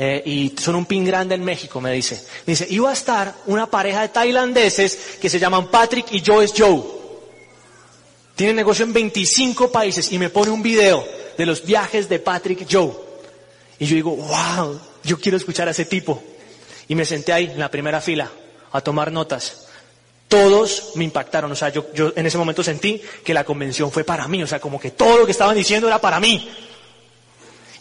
eh, y son un pin grande en México, me dice. dice, iba a estar una pareja de tailandeses que se llaman Patrick y Joyce Joe. Tienen negocio en 25 países y me pone un video de los viajes de Patrick Joe. Y yo digo, wow, yo quiero escuchar a ese tipo. Y me senté ahí, en la primera fila, a tomar notas. Todos me impactaron, o sea, yo, yo en ese momento sentí que la convención fue para mí, o sea, como que todo lo que estaban diciendo era para mí.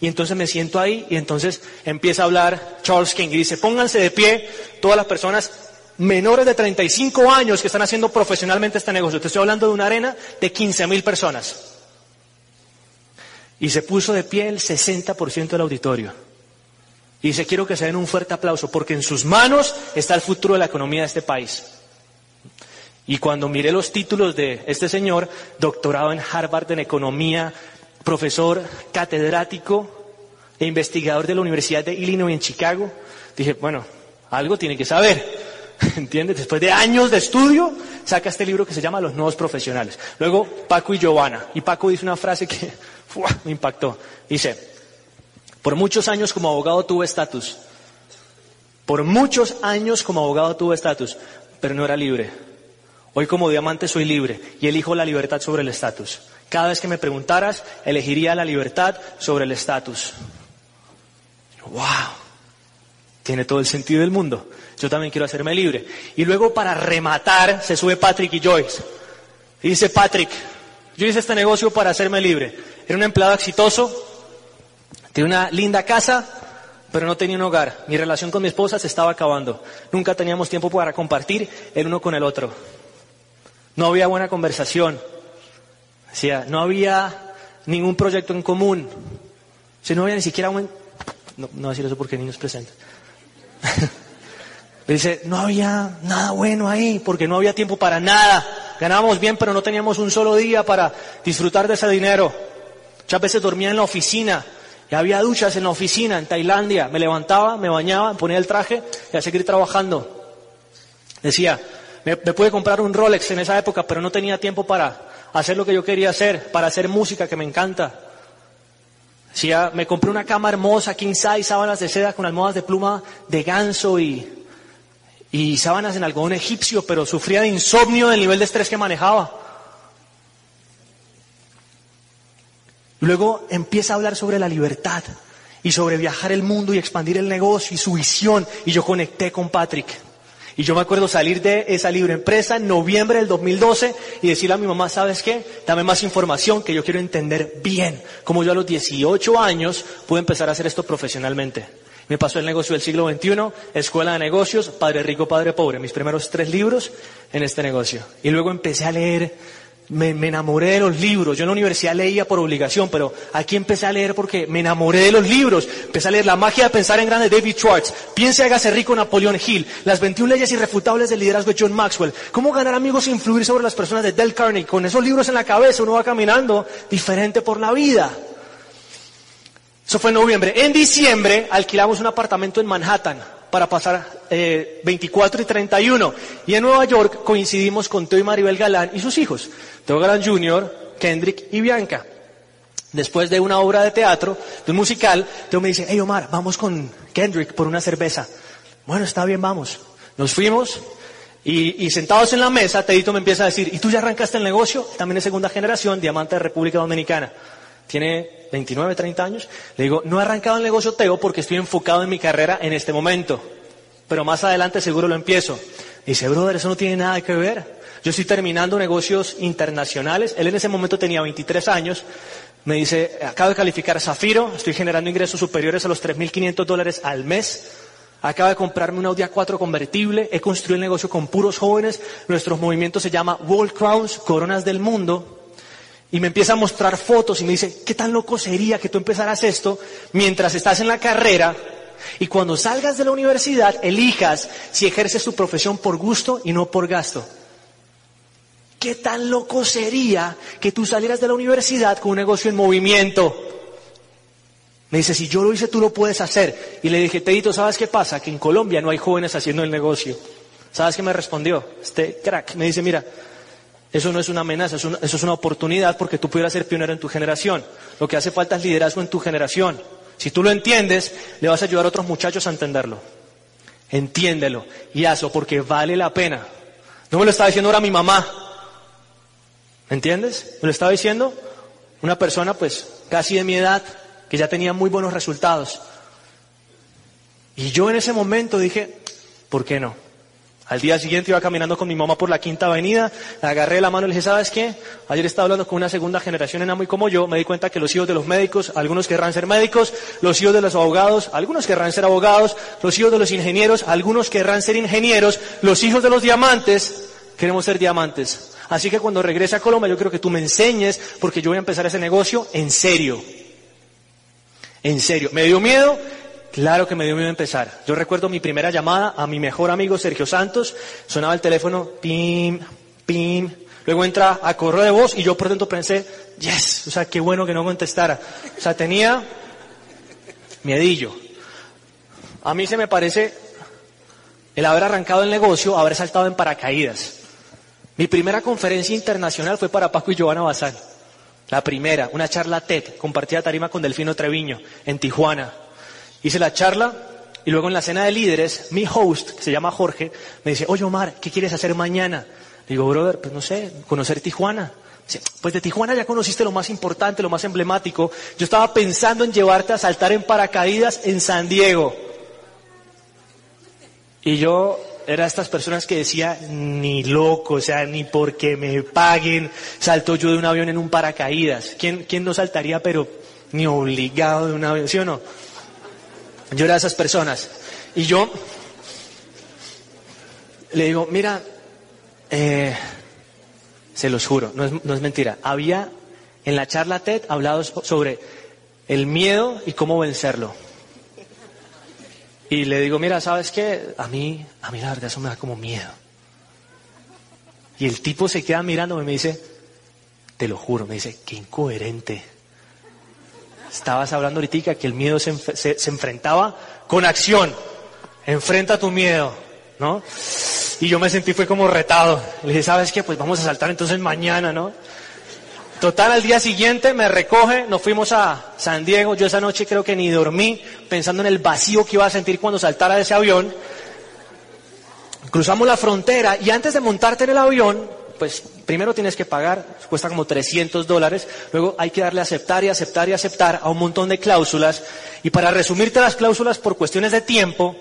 Y entonces me siento ahí y entonces empieza a hablar Charles King y dice, pónganse de pie todas las personas menores de 35 años que están haciendo profesionalmente este negocio. Te estoy hablando de una arena de 15 mil personas. Y se puso de pie el 60% del auditorio. Y dice, quiero que se den un fuerte aplauso porque en sus manos está el futuro de la economía de este país. Y cuando miré los títulos de este señor, doctorado en Harvard en economía, profesor catedrático e investigador de la Universidad de Illinois en Chicago, dije, bueno, algo tiene que saber. ¿Entiendes? Después de años de estudio, saca este libro que se llama Los Nuevos Profesionales. Luego, Paco y Giovanna. Y Paco dice una frase que me impactó. Dice, por muchos años como abogado tuve estatus. Por muchos años como abogado tuve estatus, pero no era libre. Hoy como diamante soy libre y elijo la libertad sobre el estatus. Cada vez que me preguntaras, elegiría la libertad sobre el estatus. ¡Wow! Tiene todo el sentido del mundo. Yo también quiero hacerme libre. Y luego para rematar se sube Patrick y Joyce. Y dice Patrick, yo hice este negocio para hacerme libre. Era un empleado exitoso, tenía una linda casa, pero no tenía un hogar. Mi relación con mi esposa se estaba acabando. Nunca teníamos tiempo para compartir el uno con el otro. No había buena conversación. Sea, no había ningún proyecto en común. O no había ni siquiera un... No, voy a decir eso porque niños presentes. Dice, no había nada bueno ahí porque no había tiempo para nada. Ganábamos bien, pero no teníamos un solo día para disfrutar de ese dinero. Muchas veces dormía en la oficina y había duchas en la oficina en Tailandia. Me levantaba, me bañaba, ponía el traje y a seguir trabajando. Decía, me pude comprar un Rolex en esa época, pero no tenía tiempo para hacer lo que yo quería hacer, para hacer música que me encanta. Decía, me compré una cama hermosa, king size, sábanas de seda con almohadas de pluma de ganso y, y sábanas en algodón egipcio, pero sufría de insomnio del nivel de estrés que manejaba. Luego empieza a hablar sobre la libertad y sobre viajar el mundo y expandir el negocio y su visión. Y yo conecté con Patrick. Y yo me acuerdo salir de esa libre empresa en noviembre del 2012 y decirle a mi mamá, ¿sabes qué? Dame más información que yo quiero entender bien cómo yo a los 18 años pude empezar a hacer esto profesionalmente. Me pasó el negocio del siglo XXI, Escuela de Negocios, Padre Rico, Padre Pobre, mis primeros tres libros en este negocio. Y luego empecé a leer me, enamoré de los libros. Yo en la universidad leía por obligación, pero aquí empecé a leer porque me enamoré de los libros. Empecé a leer La magia de pensar en grande de David Schwartz. Piense, hágase rico Napoleón Hill. Las 21 leyes irrefutables del liderazgo de John Maxwell. Cómo ganar amigos e influir sobre las personas de Del Carnegie. Con esos libros en la cabeza uno va caminando diferente por la vida. Eso fue en noviembre. En diciembre alquilamos un apartamento en Manhattan para pasar eh, 24 y 31. Y en Nueva York coincidimos con Teo y Maribel Galán y sus hijos. Teo Galán Jr., Kendrick y Bianca. Después de una obra de teatro, de un musical, Teo me dice, hey Omar, vamos con Kendrick por una cerveza. Bueno, está bien, vamos. Nos fuimos y, sentados en la mesa, Tedito me empieza a decir, ¿y tú ya arrancaste el negocio? También es segunda generación, diamante de República Dominicana. Tiene 29, 30 años. Le digo, no he arrancado el negocio Teo porque estoy enfocado en mi carrera en este momento. Pero más adelante seguro lo empiezo. dice, brother, eso no tiene nada que ver. Yo estoy terminando negocios internacionales. Él en ese momento tenía 23 años. Me dice, acabo de calificar Zafiro, estoy generando ingresos superiores a los 3.500 dólares al mes. Acabo de comprarme un Audi A4 convertible. He construido el negocio con puros jóvenes. Nuestro movimiento se llama World Crowns, Coronas del Mundo. Y me empieza a mostrar fotos y me dice, ¿qué tan loco sería que tú empezaras esto mientras estás en la carrera y cuando salgas de la universidad elijas si ejerces tu profesión por gusto y no por gasto? ¿Qué tan loco sería que tú salieras de la universidad con un negocio en movimiento? Me dice, si yo lo hice, tú lo puedes hacer. Y le dije, Tedito, ¿sabes qué pasa? Que en Colombia no hay jóvenes haciendo el negocio. ¿Sabes qué me respondió? Este crack me dice, mira, eso no es una amenaza, eso es una oportunidad porque tú pudieras ser pionero en tu generación. Lo que hace falta es liderazgo en tu generación. Si tú lo entiendes, le vas a ayudar a otros muchachos a entenderlo. Entiéndelo y hazlo porque vale la pena. No me lo estaba diciendo ahora mi mamá, ¿Me entiendes? Me lo estaba diciendo una persona pues casi de mi edad que ya tenía muy buenos resultados. Y yo en ese momento dije, ¿por qué no? Al día siguiente iba caminando con mi mamá por la quinta avenida, agarré la mano y le dije, ¿sabes qué? Ayer estaba hablando con una segunda generación en y como yo, me di cuenta que los hijos de los médicos, algunos querrán ser médicos, los hijos de los abogados, algunos querrán ser abogados, los hijos de los ingenieros, algunos querrán ser ingenieros, los hijos de los diamantes, queremos ser diamantes. Así que cuando regrese a Colombia yo quiero que tú me enseñes, porque yo voy a empezar ese negocio en serio. En serio. ¿Me dio miedo? Claro que me dio miedo empezar. Yo recuerdo mi primera llamada a mi mejor amigo Sergio Santos, sonaba el teléfono, pim, pim, luego entra a correo de voz y yo por dentro pensé, yes, o sea, qué bueno que no contestara. O sea, tenía miedillo. A mí se me parece el haber arrancado el negocio, haber saltado en paracaídas. Mi primera conferencia internacional fue para Paco y Giovanna Bazán. La primera, una charla TED, compartida tarima con Delfino Treviño, en Tijuana. Hice la charla y luego en la cena de líderes, mi host, que se llama Jorge, me dice, oye Omar, ¿qué quieres hacer mañana? Digo, brother, pues no sé, conocer Tijuana. Dice, pues de Tijuana ya conociste lo más importante, lo más emblemático. Yo estaba pensando en llevarte a saltar en paracaídas en San Diego. Y yo era estas personas que decía, ni loco, o sea, ni porque me paguen, salto yo de un avión en un paracaídas. ¿Quién, quién no saltaría, pero ni obligado de un avión, sí o no? Yo era de esas personas. Y yo le digo, mira, eh, se los juro, no es, no es mentira. Había en la charla TED hablado sobre el miedo y cómo vencerlo. Y le digo, mira, ¿sabes qué? A mí, a mí la verdad eso me da como miedo. Y el tipo se queda mirándome y me dice, te lo juro, me dice, qué incoherente. Estabas hablando ahorita que el miedo se, se, enfrentaba con acción. Enfrenta tu miedo, ¿no? Y yo me sentí fue como retado. Le dije, ¿sabes qué? Pues vamos a saltar entonces mañana, ¿no? Total, al día siguiente me recoge, nos fuimos a San Diego. Yo esa noche creo que ni dormí pensando en el vacío que iba a sentir cuando saltara de ese avión. Cruzamos la frontera y antes de montarte en el avión, pues primero tienes que pagar, cuesta como 300 dólares, luego hay que darle a aceptar y aceptar y aceptar a un montón de cláusulas. Y para resumirte las cláusulas por cuestiones de tiempo,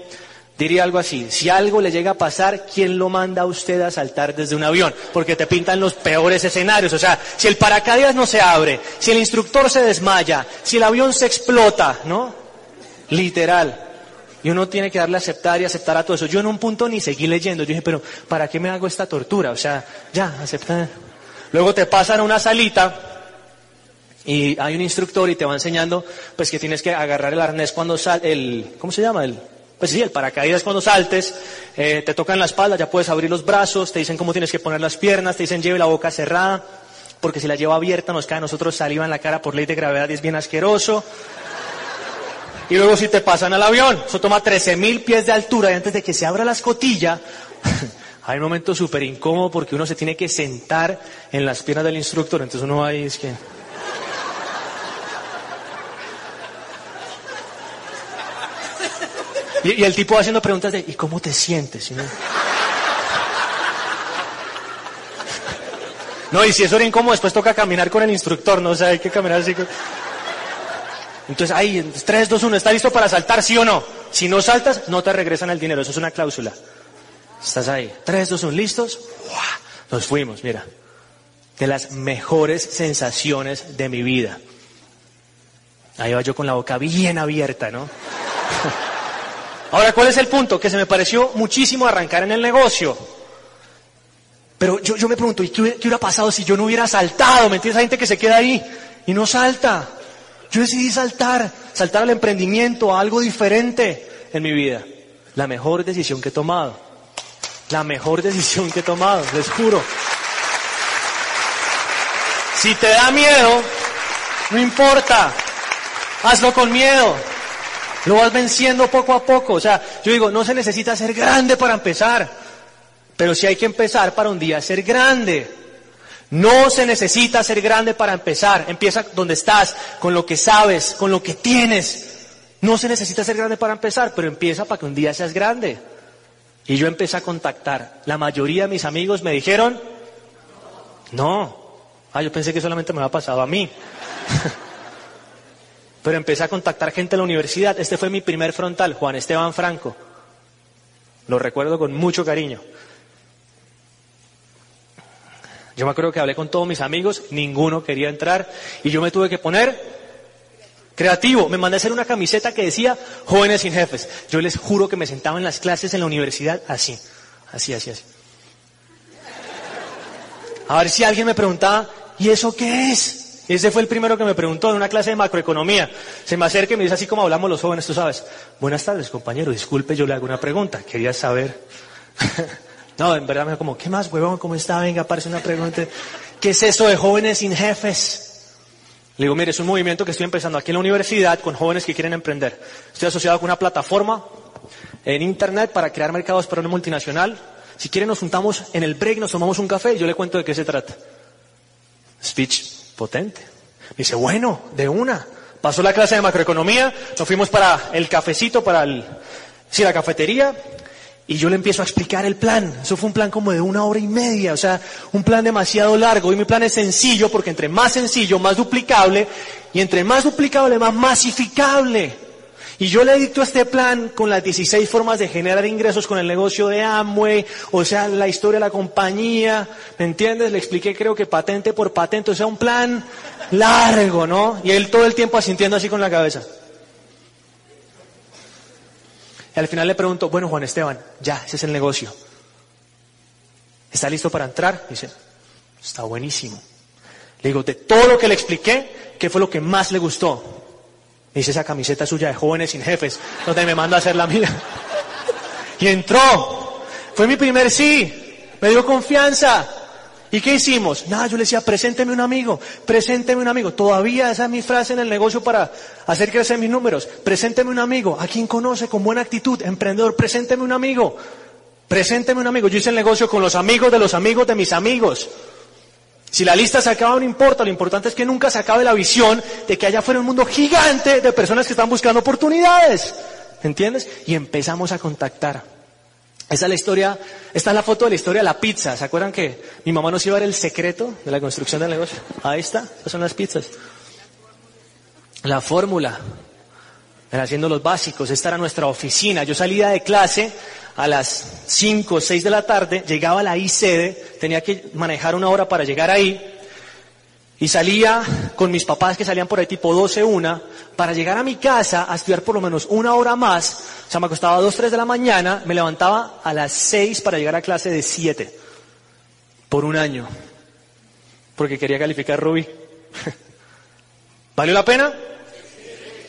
diría algo así, si algo le llega a pasar, ¿quién lo manda a usted a saltar desde un avión? Porque te pintan los peores escenarios, o sea, si el paracaídas no se abre, si el instructor se desmaya, si el avión se explota, ¿no? Literal. Y uno tiene que darle a aceptar y aceptar a todo eso. Yo en un punto ni seguí leyendo. Yo dije, pero ¿para qué me hago esta tortura? O sea, ya, acepta. Luego te pasan a una salita y hay un instructor y te va enseñando, pues que tienes que agarrar el arnés cuando sal, el, ¿cómo se llama? El, pues sí, el paracaídas cuando saltes, eh, te tocan la espalda, ya puedes abrir los brazos, te dicen cómo tienes que poner las piernas, te dicen lleve la boca cerrada, porque si la lleva abierta nos cae a nosotros saliva en la cara por ley de gravedad y es bien asqueroso. Y luego si te pasan al avión, eso toma 13.000 pies de altura y antes de que se abra la escotilla, hay un momento súper incómodo porque uno se tiene que sentar en las piernas del instructor, entonces uno va ahí es que... Y, el tipo haciendo preguntas de, ¿y cómo te sientes? No, y si eso era incómodo, después toca caminar con el instructor, ¿no? O sea, hay que caminar así. Entonces, ahí, 3, 2, 1, ¿está listo para saltar, sí o no? Si no saltas, no te regresan el dinero, eso es una cláusula. Estás ahí. 3, 2, 1, ¿listos? Nos fuimos, mira. De las mejores sensaciones de mi vida. Ahí va yo con la boca bien abierta, ¿no? Ahora, ¿cuál es el punto? Que se me pareció muchísimo arrancar en el negocio. Pero yo, yo me pregunto, ¿y qué hubiera, qué hubiera, pasado si yo no hubiera saltado? ¿Me entiendes? Hay gente que se queda ahí y no salta. Yo decidí saltar, saltar al emprendimiento, a algo diferente en mi vida. La mejor decisión que he tomado. La mejor decisión que he tomado, les juro. Si te da miedo, no importa. Hazlo con miedo. Lo vas venciendo poco a poco. O sea, yo digo, no se necesita ser grande para empezar. Pero sí hay que empezar para un día ser grande. No se necesita ser grande para empezar. Empieza donde estás, con lo que sabes, con lo que tienes. No se necesita ser grande para empezar, pero empieza para que un día seas grande. Y yo empecé a contactar. La mayoría de mis amigos me dijeron, no. Ah, yo pensé que solamente me había pasado a mí. pero empecé a contactar gente en la universidad. Este fue mi primer frontal, Juan Esteban Franco. Lo recuerdo con mucho cariño. Yo me acuerdo que hablé con todos mis amigos, ninguno quería entrar y yo me tuve que poner creativo. Me mandé a hacer una camiseta que decía jóvenes sin jefes. Yo les juro que me sentaba en las clases en la universidad así, así, así, así. A ver si alguien me preguntaba, ¿y eso qué es? Ese fue el primero que me preguntó en una clase de macroeconomía. Se me acerca y me dice así como hablamos los jóvenes, tú sabes. Buenas tardes, compañero. Disculpe, yo le hago una pregunta. Quería saber. No, en verdad me dijo como, ¿qué más, huevón? ¿Cómo está? Venga, aparece una pregunta. ¿Qué es eso de jóvenes sin jefes? Le digo, mire, es un movimiento que estoy empezando aquí en la universidad con jóvenes que quieren emprender. Estoy asociado con una plataforma en internet para crear mercados para una multinacional. Si quieren nos juntamos en el break, nos tomamos un café y yo le cuento de qué se trata. Speech potente. Me dice, bueno, de una. Pasó la clase de macroeconomía, nos fuimos para el cafecito, para el, sí, la cafetería, y yo le empiezo a explicar el plan. Eso fue un plan como de una hora y media, o sea, un plan demasiado largo. Y mi plan es sencillo porque entre más sencillo, más duplicable. Y entre más duplicable, más masificable. Y yo le dicto este plan con las 16 formas de generar ingresos con el negocio de Amway, o sea, la historia de la compañía, ¿me entiendes? Le expliqué creo que patente por patente, o sea, un plan largo, ¿no? Y él todo el tiempo asintiendo así con la cabeza. Y al final le pregunto, bueno, Juan Esteban, ya, ese es el negocio. ¿Está listo para entrar? dice, está buenísimo. Le digo, de todo lo que le expliqué, ¿qué fue lo que más le gustó? Me dice esa camiseta suya de jóvenes sin jefes, donde me manda a hacer la mía. y entró. Fue mi primer sí. Me dio confianza. ¿Y qué hicimos? Nada, yo le decía, presénteme un amigo, presénteme un amigo. Todavía esa es mi frase en el negocio para hacer crecer mis números. Presénteme un amigo. ¿A quien conoce con buena actitud? Emprendedor, presénteme un amigo. Presénteme un amigo. Yo hice el negocio con los amigos de los amigos de mis amigos. Si la lista se acaba, no importa. Lo importante es que nunca se acabe la visión de que allá fuera un mundo gigante de personas que están buscando oportunidades. ¿Entiendes? Y empezamos a contactar. Esta es la historia, esta es la foto de la historia de la pizza. ¿Se acuerdan que mi mamá nos iba a dar el secreto de la construcción del negocio? Ahí está, estas son las pizzas. La fórmula. Era haciendo los básicos. Esta era nuestra oficina. Yo salía de clase a las 5 o 6 de la tarde, llegaba a la I tenía que manejar una hora para llegar ahí. Y salía con mis papás que salían por ahí tipo 12, una, para llegar a mi casa a estudiar por lo menos una hora más. O sea, me acostaba a 2, 3 de la mañana, me levantaba a las 6 para llegar a clase de 7. Por un año. Porque quería calificar Ruby. ¿Valió la pena?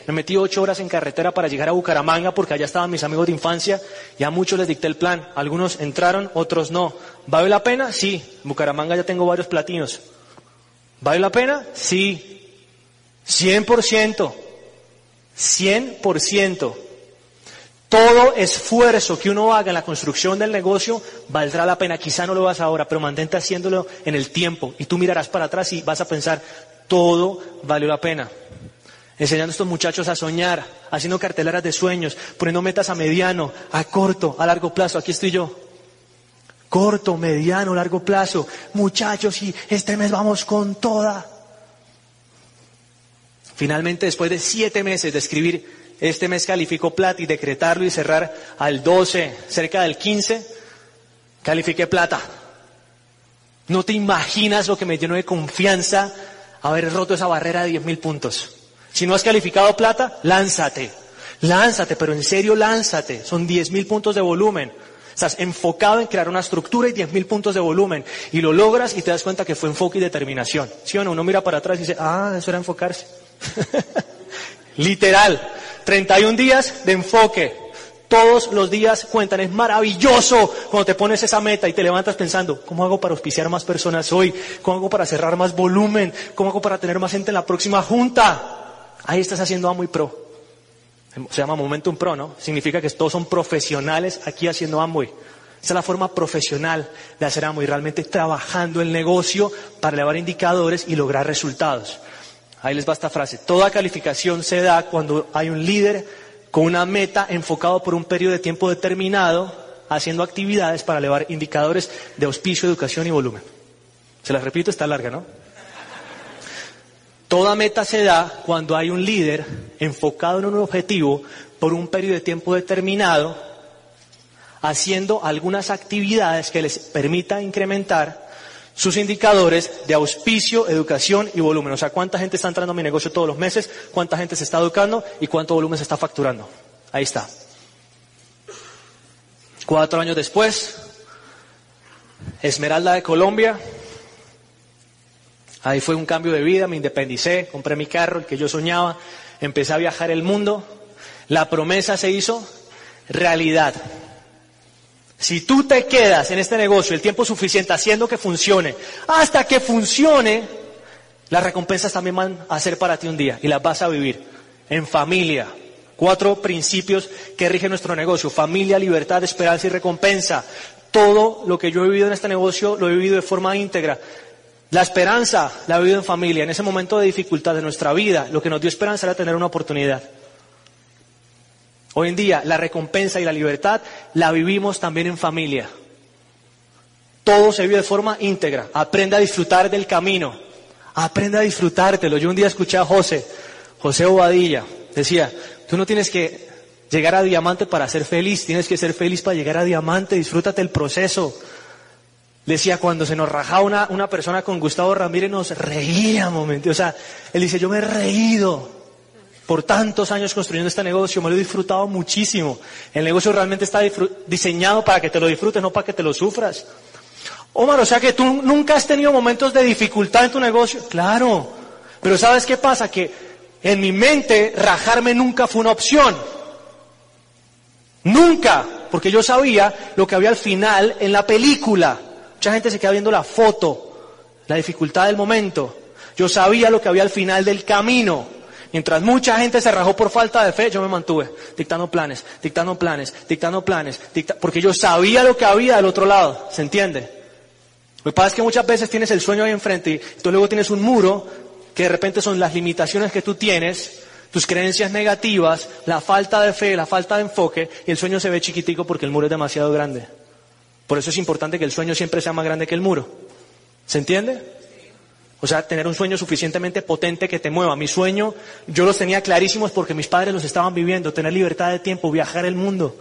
Me metí ocho horas en carretera para llegar a Bucaramanga porque allá estaban mis amigos de infancia y a muchos les dicté el plan. Algunos entraron, otros no. ¿Vale la pena? Sí. En Bucaramanga ya tengo varios platinos. ¿Vale la pena? Sí. 100%. 100%. Todo esfuerzo que uno haga en la construcción del negocio valdrá la pena. Quizá no lo vas ahora, pero mantente haciéndolo en el tiempo. Y tú mirarás para atrás y vas a pensar, todo valió la pena. Enseñando a estos muchachos a soñar, haciendo carteleras de sueños, poniendo metas a mediano, a corto, a largo plazo. Aquí estoy yo corto, mediano, largo plazo. Muchachos, y este mes vamos con toda. Finalmente, después de siete meses de escribir, este mes calificó plata y decretarlo y cerrar al 12, cerca del 15, califiqué plata. No te imaginas lo que me llenó de confianza haber roto esa barrera de 10 mil puntos. Si no has calificado plata, lánzate. Lánzate, pero en serio lánzate. Son 10 mil puntos de volumen. Estás enfocado en crear una estructura y 10.000 puntos de volumen. Y lo logras y te das cuenta que fue enfoque y determinación. ¿Sí o no? Uno mira para atrás y dice, ah, eso era enfocarse. Literal. 31 días de enfoque. Todos los días cuentan. Es maravilloso cuando te pones esa meta y te levantas pensando, ¿cómo hago para auspiciar más personas hoy? ¿Cómo hago para cerrar más volumen? ¿Cómo hago para tener más gente en la próxima junta? Ahí estás haciendo a muy pro se llama Momentum Pro, ¿no? Significa que todos son profesionales aquí haciendo Amway. Esa es la forma profesional de hacer Amway, realmente trabajando el negocio para elevar indicadores y lograr resultados. Ahí les va esta frase. Toda calificación se da cuando hay un líder con una meta enfocado por un periodo de tiempo determinado, haciendo actividades para elevar indicadores de auspicio, educación y volumen. Se las repito, está larga, ¿no? Toda meta se da cuando hay un líder enfocado en un objetivo por un periodo de tiempo determinado, haciendo algunas actividades que les permita incrementar sus indicadores de auspicio, educación y volumen. O sea, cuánta gente está entrando a mi negocio todos los meses, cuánta gente se está educando y cuánto volumen se está facturando. Ahí está. Cuatro años después, Esmeralda de Colombia. Ahí fue un cambio de vida, me independicé, compré mi carro, el que yo soñaba, empecé a viajar el mundo. La promesa se hizo realidad. Si tú te quedas en este negocio el tiempo suficiente haciendo que funcione, hasta que funcione, las recompensas también van a ser para ti un día y las vas a vivir en familia. Cuatro principios que rigen nuestro negocio. Familia, libertad, esperanza y recompensa. Todo lo que yo he vivido en este negocio lo he vivido de forma íntegra. La esperanza la he vivido en familia. En ese momento de dificultad de nuestra vida, lo que nos dio esperanza era tener una oportunidad. Hoy en día la recompensa y la libertad la vivimos también en familia. Todo se vive de forma íntegra. Aprende a disfrutar del camino. Aprende a disfrutártelo. Yo un día escuché a José, José Obadilla, decía, tú no tienes que llegar a diamante para ser feliz, tienes que ser feliz para llegar a diamante, disfrútate el proceso. Decía, cuando se nos rajaba una, una persona con Gustavo Ramírez, nos reíamos, O sea, él dice, yo me he reído por tantos años construyendo este negocio, me lo he disfrutado muchísimo. El negocio realmente está diseñado para que te lo disfrutes, no para que te lo sufras. Omar, o sea que tú nunca has tenido momentos de dificultad en tu negocio. Claro, pero ¿sabes qué pasa? Que en mi mente rajarme nunca fue una opción. Nunca, porque yo sabía lo que había al final en la película. Mucha gente se queda viendo la foto, la dificultad del momento. Yo sabía lo que había al final del camino. Mientras mucha gente se rajó por falta de fe, yo me mantuve dictando planes, dictando planes, dictando planes, porque yo sabía lo que había del otro lado, ¿se entiende? Lo que pasa es que muchas veces tienes el sueño ahí enfrente y tú luego tienes un muro que de repente son las limitaciones que tú tienes, tus creencias negativas, la falta de fe, la falta de enfoque y el sueño se ve chiquitico porque el muro es demasiado grande. Por eso es importante que el sueño siempre sea más grande que el muro. ¿Se entiende? O sea, tener un sueño suficientemente potente que te mueva. Mi sueño, yo los tenía clarísimos porque mis padres los estaban viviendo, tener libertad de tiempo, viajar el mundo.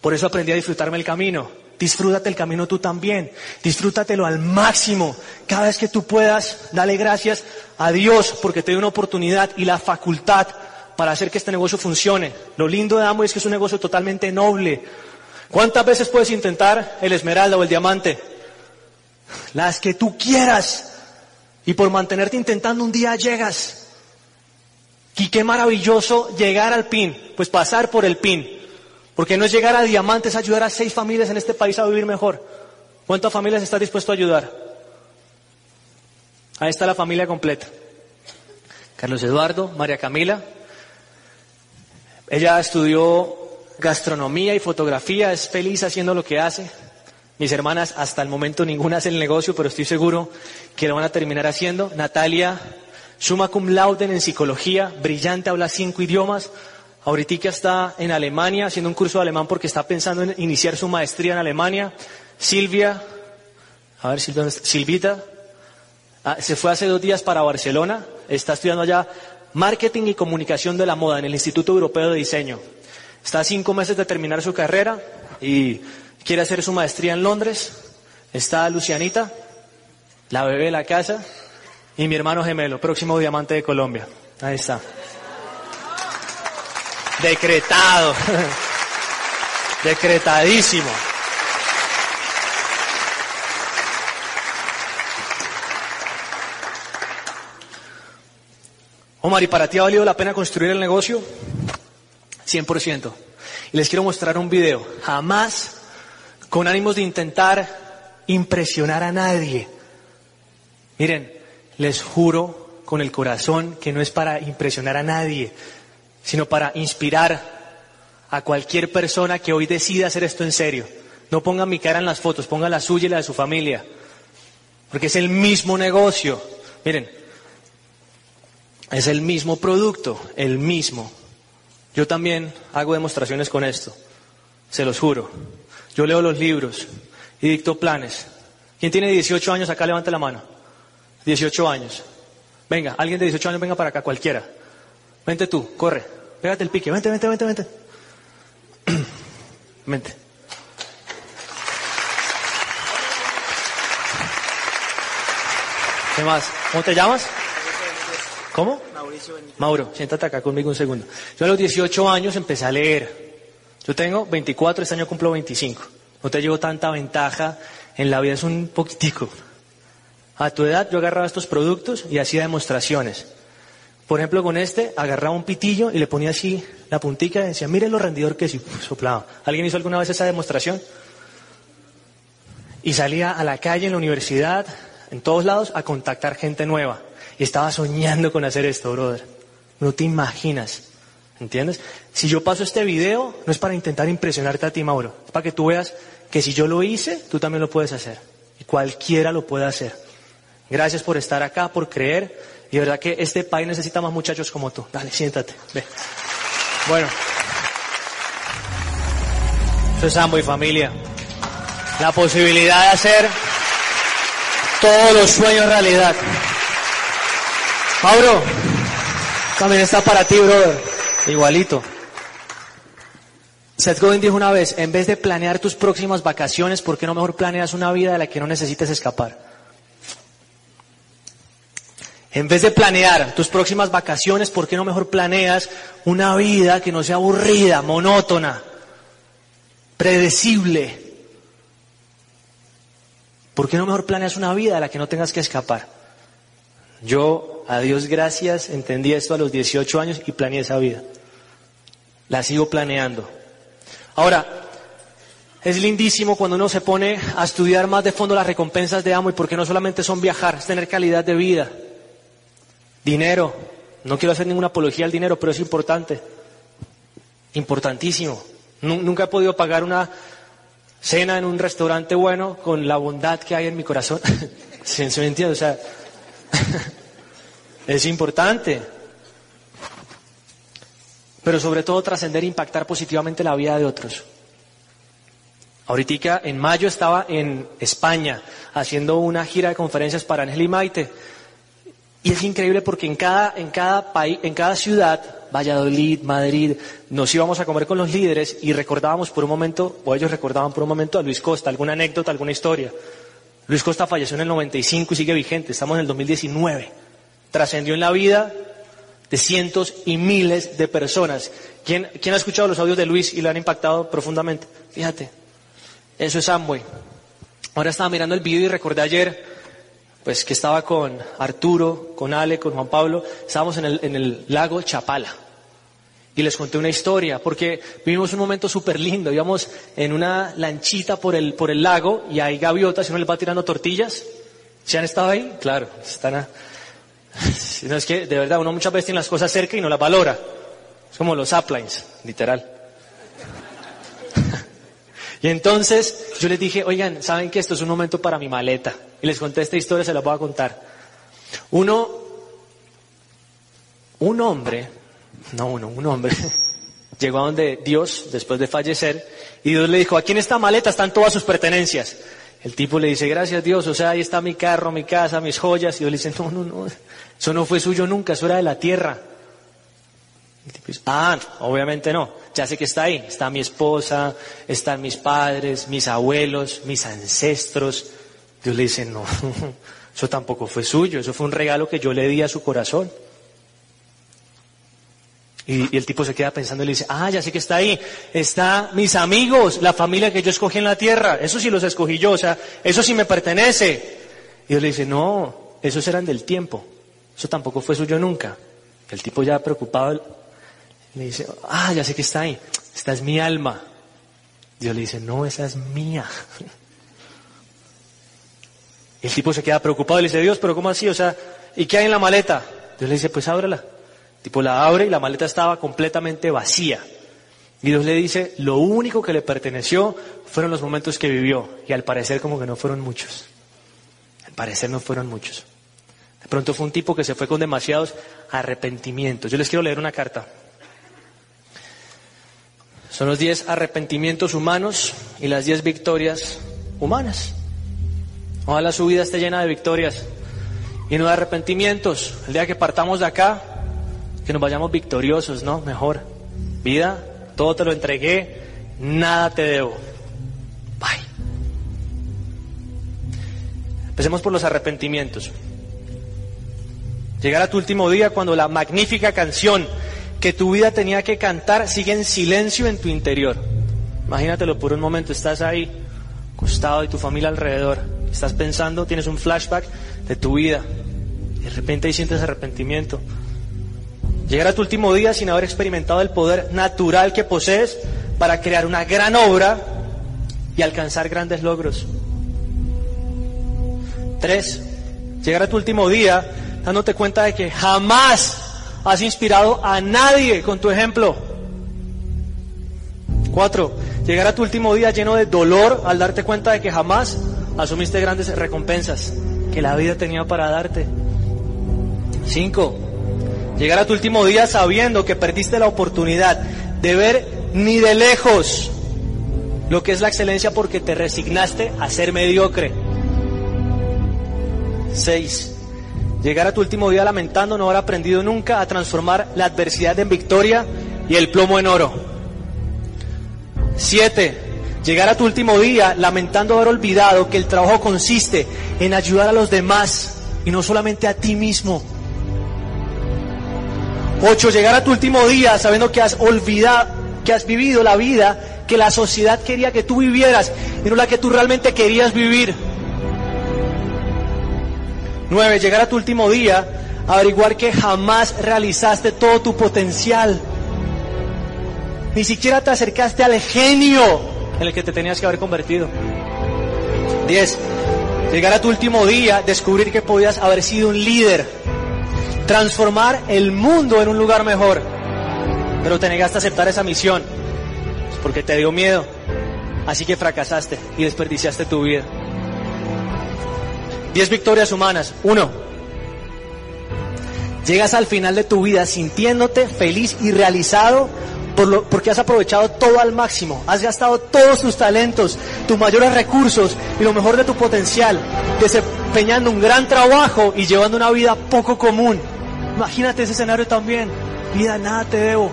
Por eso aprendí a disfrutarme el camino. Disfrútate el camino tú también. Disfrútatelo al máximo. Cada vez que tú puedas, dale gracias a Dios porque te dio una oportunidad y la facultad para hacer que este negocio funcione. Lo lindo de Amo es que es un negocio totalmente noble. ¿Cuántas veces puedes intentar el esmeralda o el diamante? las que tú quieras. Y por mantenerte intentando un día llegas. Y qué maravilloso llegar al PIN, pues pasar por el PIN. Porque no es llegar a diamantes, ayudar a seis familias en este país a vivir mejor. ¿Cuántas familias estás dispuesto a ayudar? Ahí está la familia completa. Carlos Eduardo, María Camila. Ella estudió gastronomía y fotografía, es feliz haciendo lo que hace. Mis hermanas, hasta el momento ninguna hace el negocio, pero estoy seguro que lo van a terminar haciendo. Natalia, summa cum laude en psicología, brillante, habla cinco idiomas. Ahorita está en Alemania haciendo un curso de alemán porque está pensando en iniciar su maestría en Alemania. Silvia, a ver, Silvia, Silvita, ah, se fue hace dos días para Barcelona, está estudiando allá marketing y comunicación de la moda en el Instituto Europeo de Diseño. Está a cinco meses de terminar su carrera y quiere hacer su maestría en Londres. Está Lucianita, la bebé de la casa, y mi hermano gemelo, próximo diamante de Colombia. Ahí está. Decretado. Decretadísimo. Omar, ¿y para ti ha valido la pena construir el negocio? 100%. Y les quiero mostrar un video. Jamás con ánimos de intentar impresionar a nadie. Miren, les juro con el corazón que no es para impresionar a nadie, sino para inspirar a cualquier persona que hoy decida hacer esto en serio. No pongan mi cara en las fotos, pongan la suya y la de su familia, porque es el mismo negocio. Miren, es el mismo producto, el mismo. Yo también hago demostraciones con esto, se los juro. Yo leo los libros y dicto planes. ¿Quién tiene 18 años acá? Levante la mano. 18 años. Venga, alguien de 18 años, venga para acá, cualquiera. Vente tú, corre. Pégate el pique. Vente, vente, vente, vente. Vente. ¿Qué más? ¿Cómo te llamas? ¿Cómo? Mauricio. Mauro, siéntate acá conmigo un segundo. Yo a los 18 años empecé a leer. Yo tengo 24, este año cumplo 25. No te llevo tanta ventaja en la vida, es un poquitico. A tu edad yo agarraba estos productos y hacía demostraciones. Por ejemplo, con este agarraba un pitillo y le ponía así la puntica y decía, mire lo rendidor que es y soplaba. ¿Alguien hizo alguna vez esa demostración? Y salía a la calle, en la universidad, en todos lados, a contactar gente nueva. Estaba soñando con hacer esto, brother. No te imaginas. ¿Entiendes? Si yo paso este video, no es para intentar impresionarte a ti, Mauro. Es para que tú veas que si yo lo hice, tú también lo puedes hacer. Y cualquiera lo puede hacer. Gracias por estar acá, por creer. Y de verdad que este país necesita más muchachos como tú. Dale, siéntate. Ve. Bueno. Eso es y familia. La posibilidad de hacer todos los sueños realidad. Mauro, también está para ti, brother. Igualito. Seth Godin dijo una vez, en vez de planear tus próximas vacaciones, ¿por qué no mejor planeas una vida de la que no necesites escapar? En vez de planear tus próximas vacaciones, ¿por qué no mejor planeas una vida que no sea aburrida, monótona, predecible? ¿Por qué no mejor planeas una vida de la que no tengas que escapar? Yo, a Dios gracias, entendí esto a los 18 años y planeé esa vida. La sigo planeando. Ahora, es lindísimo cuando uno se pone a estudiar más de fondo las recompensas de amo y porque no solamente son viajar, es tener calidad de vida. Dinero. No quiero hacer ninguna apología al dinero, pero es importante. Importantísimo. Nunca he podido pagar una cena en un restaurante bueno con la bondad que hay en mi corazón. ¿Se me entiende? O sea, es importante. Pero sobre todo trascender e impactar positivamente la vida de otros. Ahorita en mayo estaba en España haciendo una gira de conferencias para Ángel y Maite y es increíble porque en cada, en cada país, en cada ciudad, Valladolid, Madrid, nos íbamos a comer con los líderes y recordábamos por un momento, o ellos recordaban por un momento a Luis Costa, alguna anécdota, alguna historia. Luis Costa falleció en el 95 y sigue vigente, estamos en el 2019. Trascendió en la vida de cientos y miles de personas. ¿Quién, ¿Quién ha escuchado los audios de Luis y le han impactado profundamente? Fíjate, eso es Amway. Ahora estaba mirando el video y recordé ayer pues que estaba con Arturo, con Ale, con Juan Pablo, estábamos en el, en el lago Chapala. Y les conté una historia, porque vivimos un momento súper lindo, íbamos en una lanchita por el, por el lago y hay gaviotas y uno les va tirando tortillas. ¿Se han estado ahí? Claro, están a... No, es que de verdad uno muchas veces tiene las cosas cerca y no las valora. Es como los uplines, literal. Y entonces yo les dije, oigan, ¿saben que esto es un momento para mi maleta? Y les conté esta historia, se la voy a contar. Uno, un hombre, no uno, un hombre, llegó a donde Dios, después de fallecer, y Dios le dijo, aquí en esta maleta están todas sus pertenencias. El tipo le dice, gracias Dios, o sea, ahí está mi carro, mi casa, mis joyas. Y Dios le dice, no, no, no, eso no fue suyo nunca, eso era de la tierra. El tipo dice, ah, obviamente no, ya sé que está ahí, está mi esposa, están mis padres, mis abuelos, mis ancestros. Dios le dice, no, eso tampoco fue suyo, eso fue un regalo que yo le di a su corazón. Y, el tipo se queda pensando y le dice, ah, ya sé que está ahí, está mis amigos, la familia que yo escogí en la tierra, eso sí los escogí yo, o sea, eso sí me pertenece. Y Dios le dice, no, esos eran del tiempo, eso tampoco fue suyo nunca. El tipo ya preocupado le dice, ah, ya sé que está ahí, esta es mi alma. Dios le dice, no, esa es mía. Y el tipo se queda preocupado y le dice, Dios, pero ¿cómo así? O sea, ¿y qué hay en la maleta? Dios le dice, pues ábrela. Tipo la abre y la maleta estaba completamente vacía. Y Dios le dice, lo único que le perteneció fueron los momentos que vivió. Y al parecer como que no fueron muchos. Al parecer no fueron muchos. De pronto fue un tipo que se fue con demasiados arrepentimientos. Yo les quiero leer una carta. Son los diez arrepentimientos humanos y las diez victorias humanas. Ojalá su vida esté llena de victorias lleno de arrepentimientos. El día que partamos de acá, que nos vayamos victoriosos, ¿no? Mejor. Vida, todo te lo entregué, nada te debo. Bye. Empecemos por los arrepentimientos. Llegar a tu último día cuando la magnífica canción que tu vida tenía que cantar sigue en silencio en tu interior. Imagínatelo por un momento, estás ahí, acostado y tu familia alrededor. Estás pensando, tienes un flashback de tu vida. De repente ahí sientes arrepentimiento. Llegar a tu último día sin haber experimentado el poder natural que posees para crear una gran obra y alcanzar grandes logros. Tres, llegar a tu último día dándote cuenta de que jamás has inspirado a nadie con tu ejemplo. Cuatro, llegar a tu último día lleno de dolor al darte cuenta de que jamás asumiste grandes recompensas que la vida tenía para darte. Cinco, llegar a tu último día sabiendo que perdiste la oportunidad de ver ni de lejos lo que es la excelencia porque te resignaste a ser mediocre. 6. Llegar a tu último día lamentando no haber aprendido nunca a transformar la adversidad en victoria y el plomo en oro. 7. Llegar a tu último día lamentando haber olvidado que el trabajo consiste en ayudar a los demás y no solamente a ti mismo. 8. Llegar a tu último día sabiendo que has olvidado, que has vivido la vida que la sociedad quería que tú vivieras y no la que tú realmente querías vivir. 9. Llegar a tu último día, averiguar que jamás realizaste todo tu potencial. Ni siquiera te acercaste al genio en el que te tenías que haber convertido. 10. Llegar a tu último día, descubrir que podías haber sido un líder. Transformar el mundo en un lugar mejor. Pero te negaste a aceptar esa misión. Porque te dio miedo. Así que fracasaste y desperdiciaste tu vida. Diez victorias humanas. Uno. Llegas al final de tu vida sintiéndote feliz y realizado por lo, porque has aprovechado todo al máximo. Has gastado todos tus talentos, tus mayores recursos y lo mejor de tu potencial, desempeñando un gran trabajo y llevando una vida poco común. Imagínate ese escenario también. Vida, nada te debo.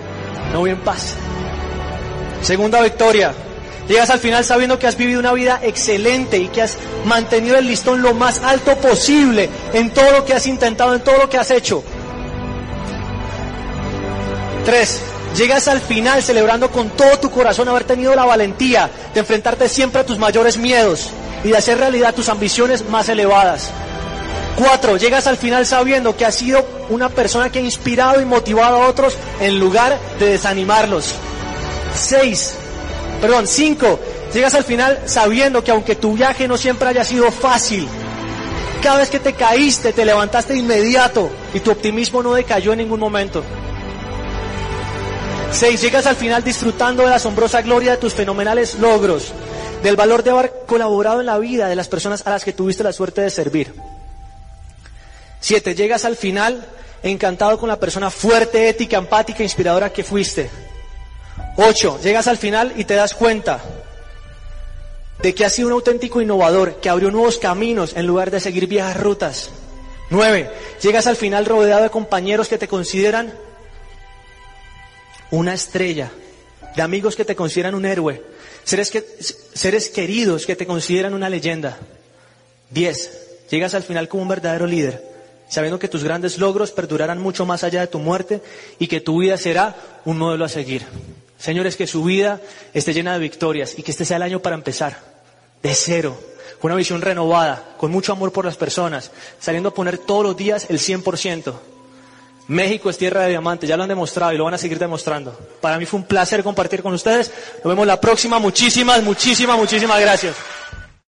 No voy en paz. Segunda victoria. Llegas al final sabiendo que has vivido una vida excelente y que has mantenido el listón lo más alto posible en todo lo que has intentado, en todo lo que has hecho. Tres, llegas al final celebrando con todo tu corazón haber tenido la valentía de enfrentarte siempre a tus mayores miedos y de hacer realidad tus ambiciones más elevadas. Cuatro, llegas al final sabiendo que has sido una persona que ha inspirado y motivado a otros en lugar de desanimarlos. Seis, perdón, cinco, llegas al final sabiendo que aunque tu viaje no siempre haya sido fácil, cada vez que te caíste te levantaste inmediato y tu optimismo no decayó en ningún momento. Seis, llegas al final disfrutando de la asombrosa gloria de tus fenomenales logros, del valor de haber colaborado en la vida de las personas a las que tuviste la suerte de servir. Siete, llegas al final encantado con la persona fuerte, ética, empática, inspiradora que fuiste. Ocho, llegas al final y te das cuenta de que has sido un auténtico innovador, que abrió nuevos caminos en lugar de seguir viejas rutas. Nueve, llegas al final rodeado de compañeros que te consideran una estrella, de amigos que te consideran un héroe, seres, que, seres queridos que te consideran una leyenda. Diez, llegas al final como un verdadero líder, sabiendo que tus grandes logros perdurarán mucho más allá de tu muerte y que tu vida será un modelo a seguir. Señores, que su vida esté llena de victorias y que este sea el año para empezar, de cero, con una visión renovada, con mucho amor por las personas, saliendo a poner todos los días el 100%. México es tierra de diamantes, ya lo han demostrado y lo van a seguir demostrando. Para mí fue un placer compartir con ustedes. Nos vemos la próxima. Muchísimas, muchísimas, muchísimas gracias.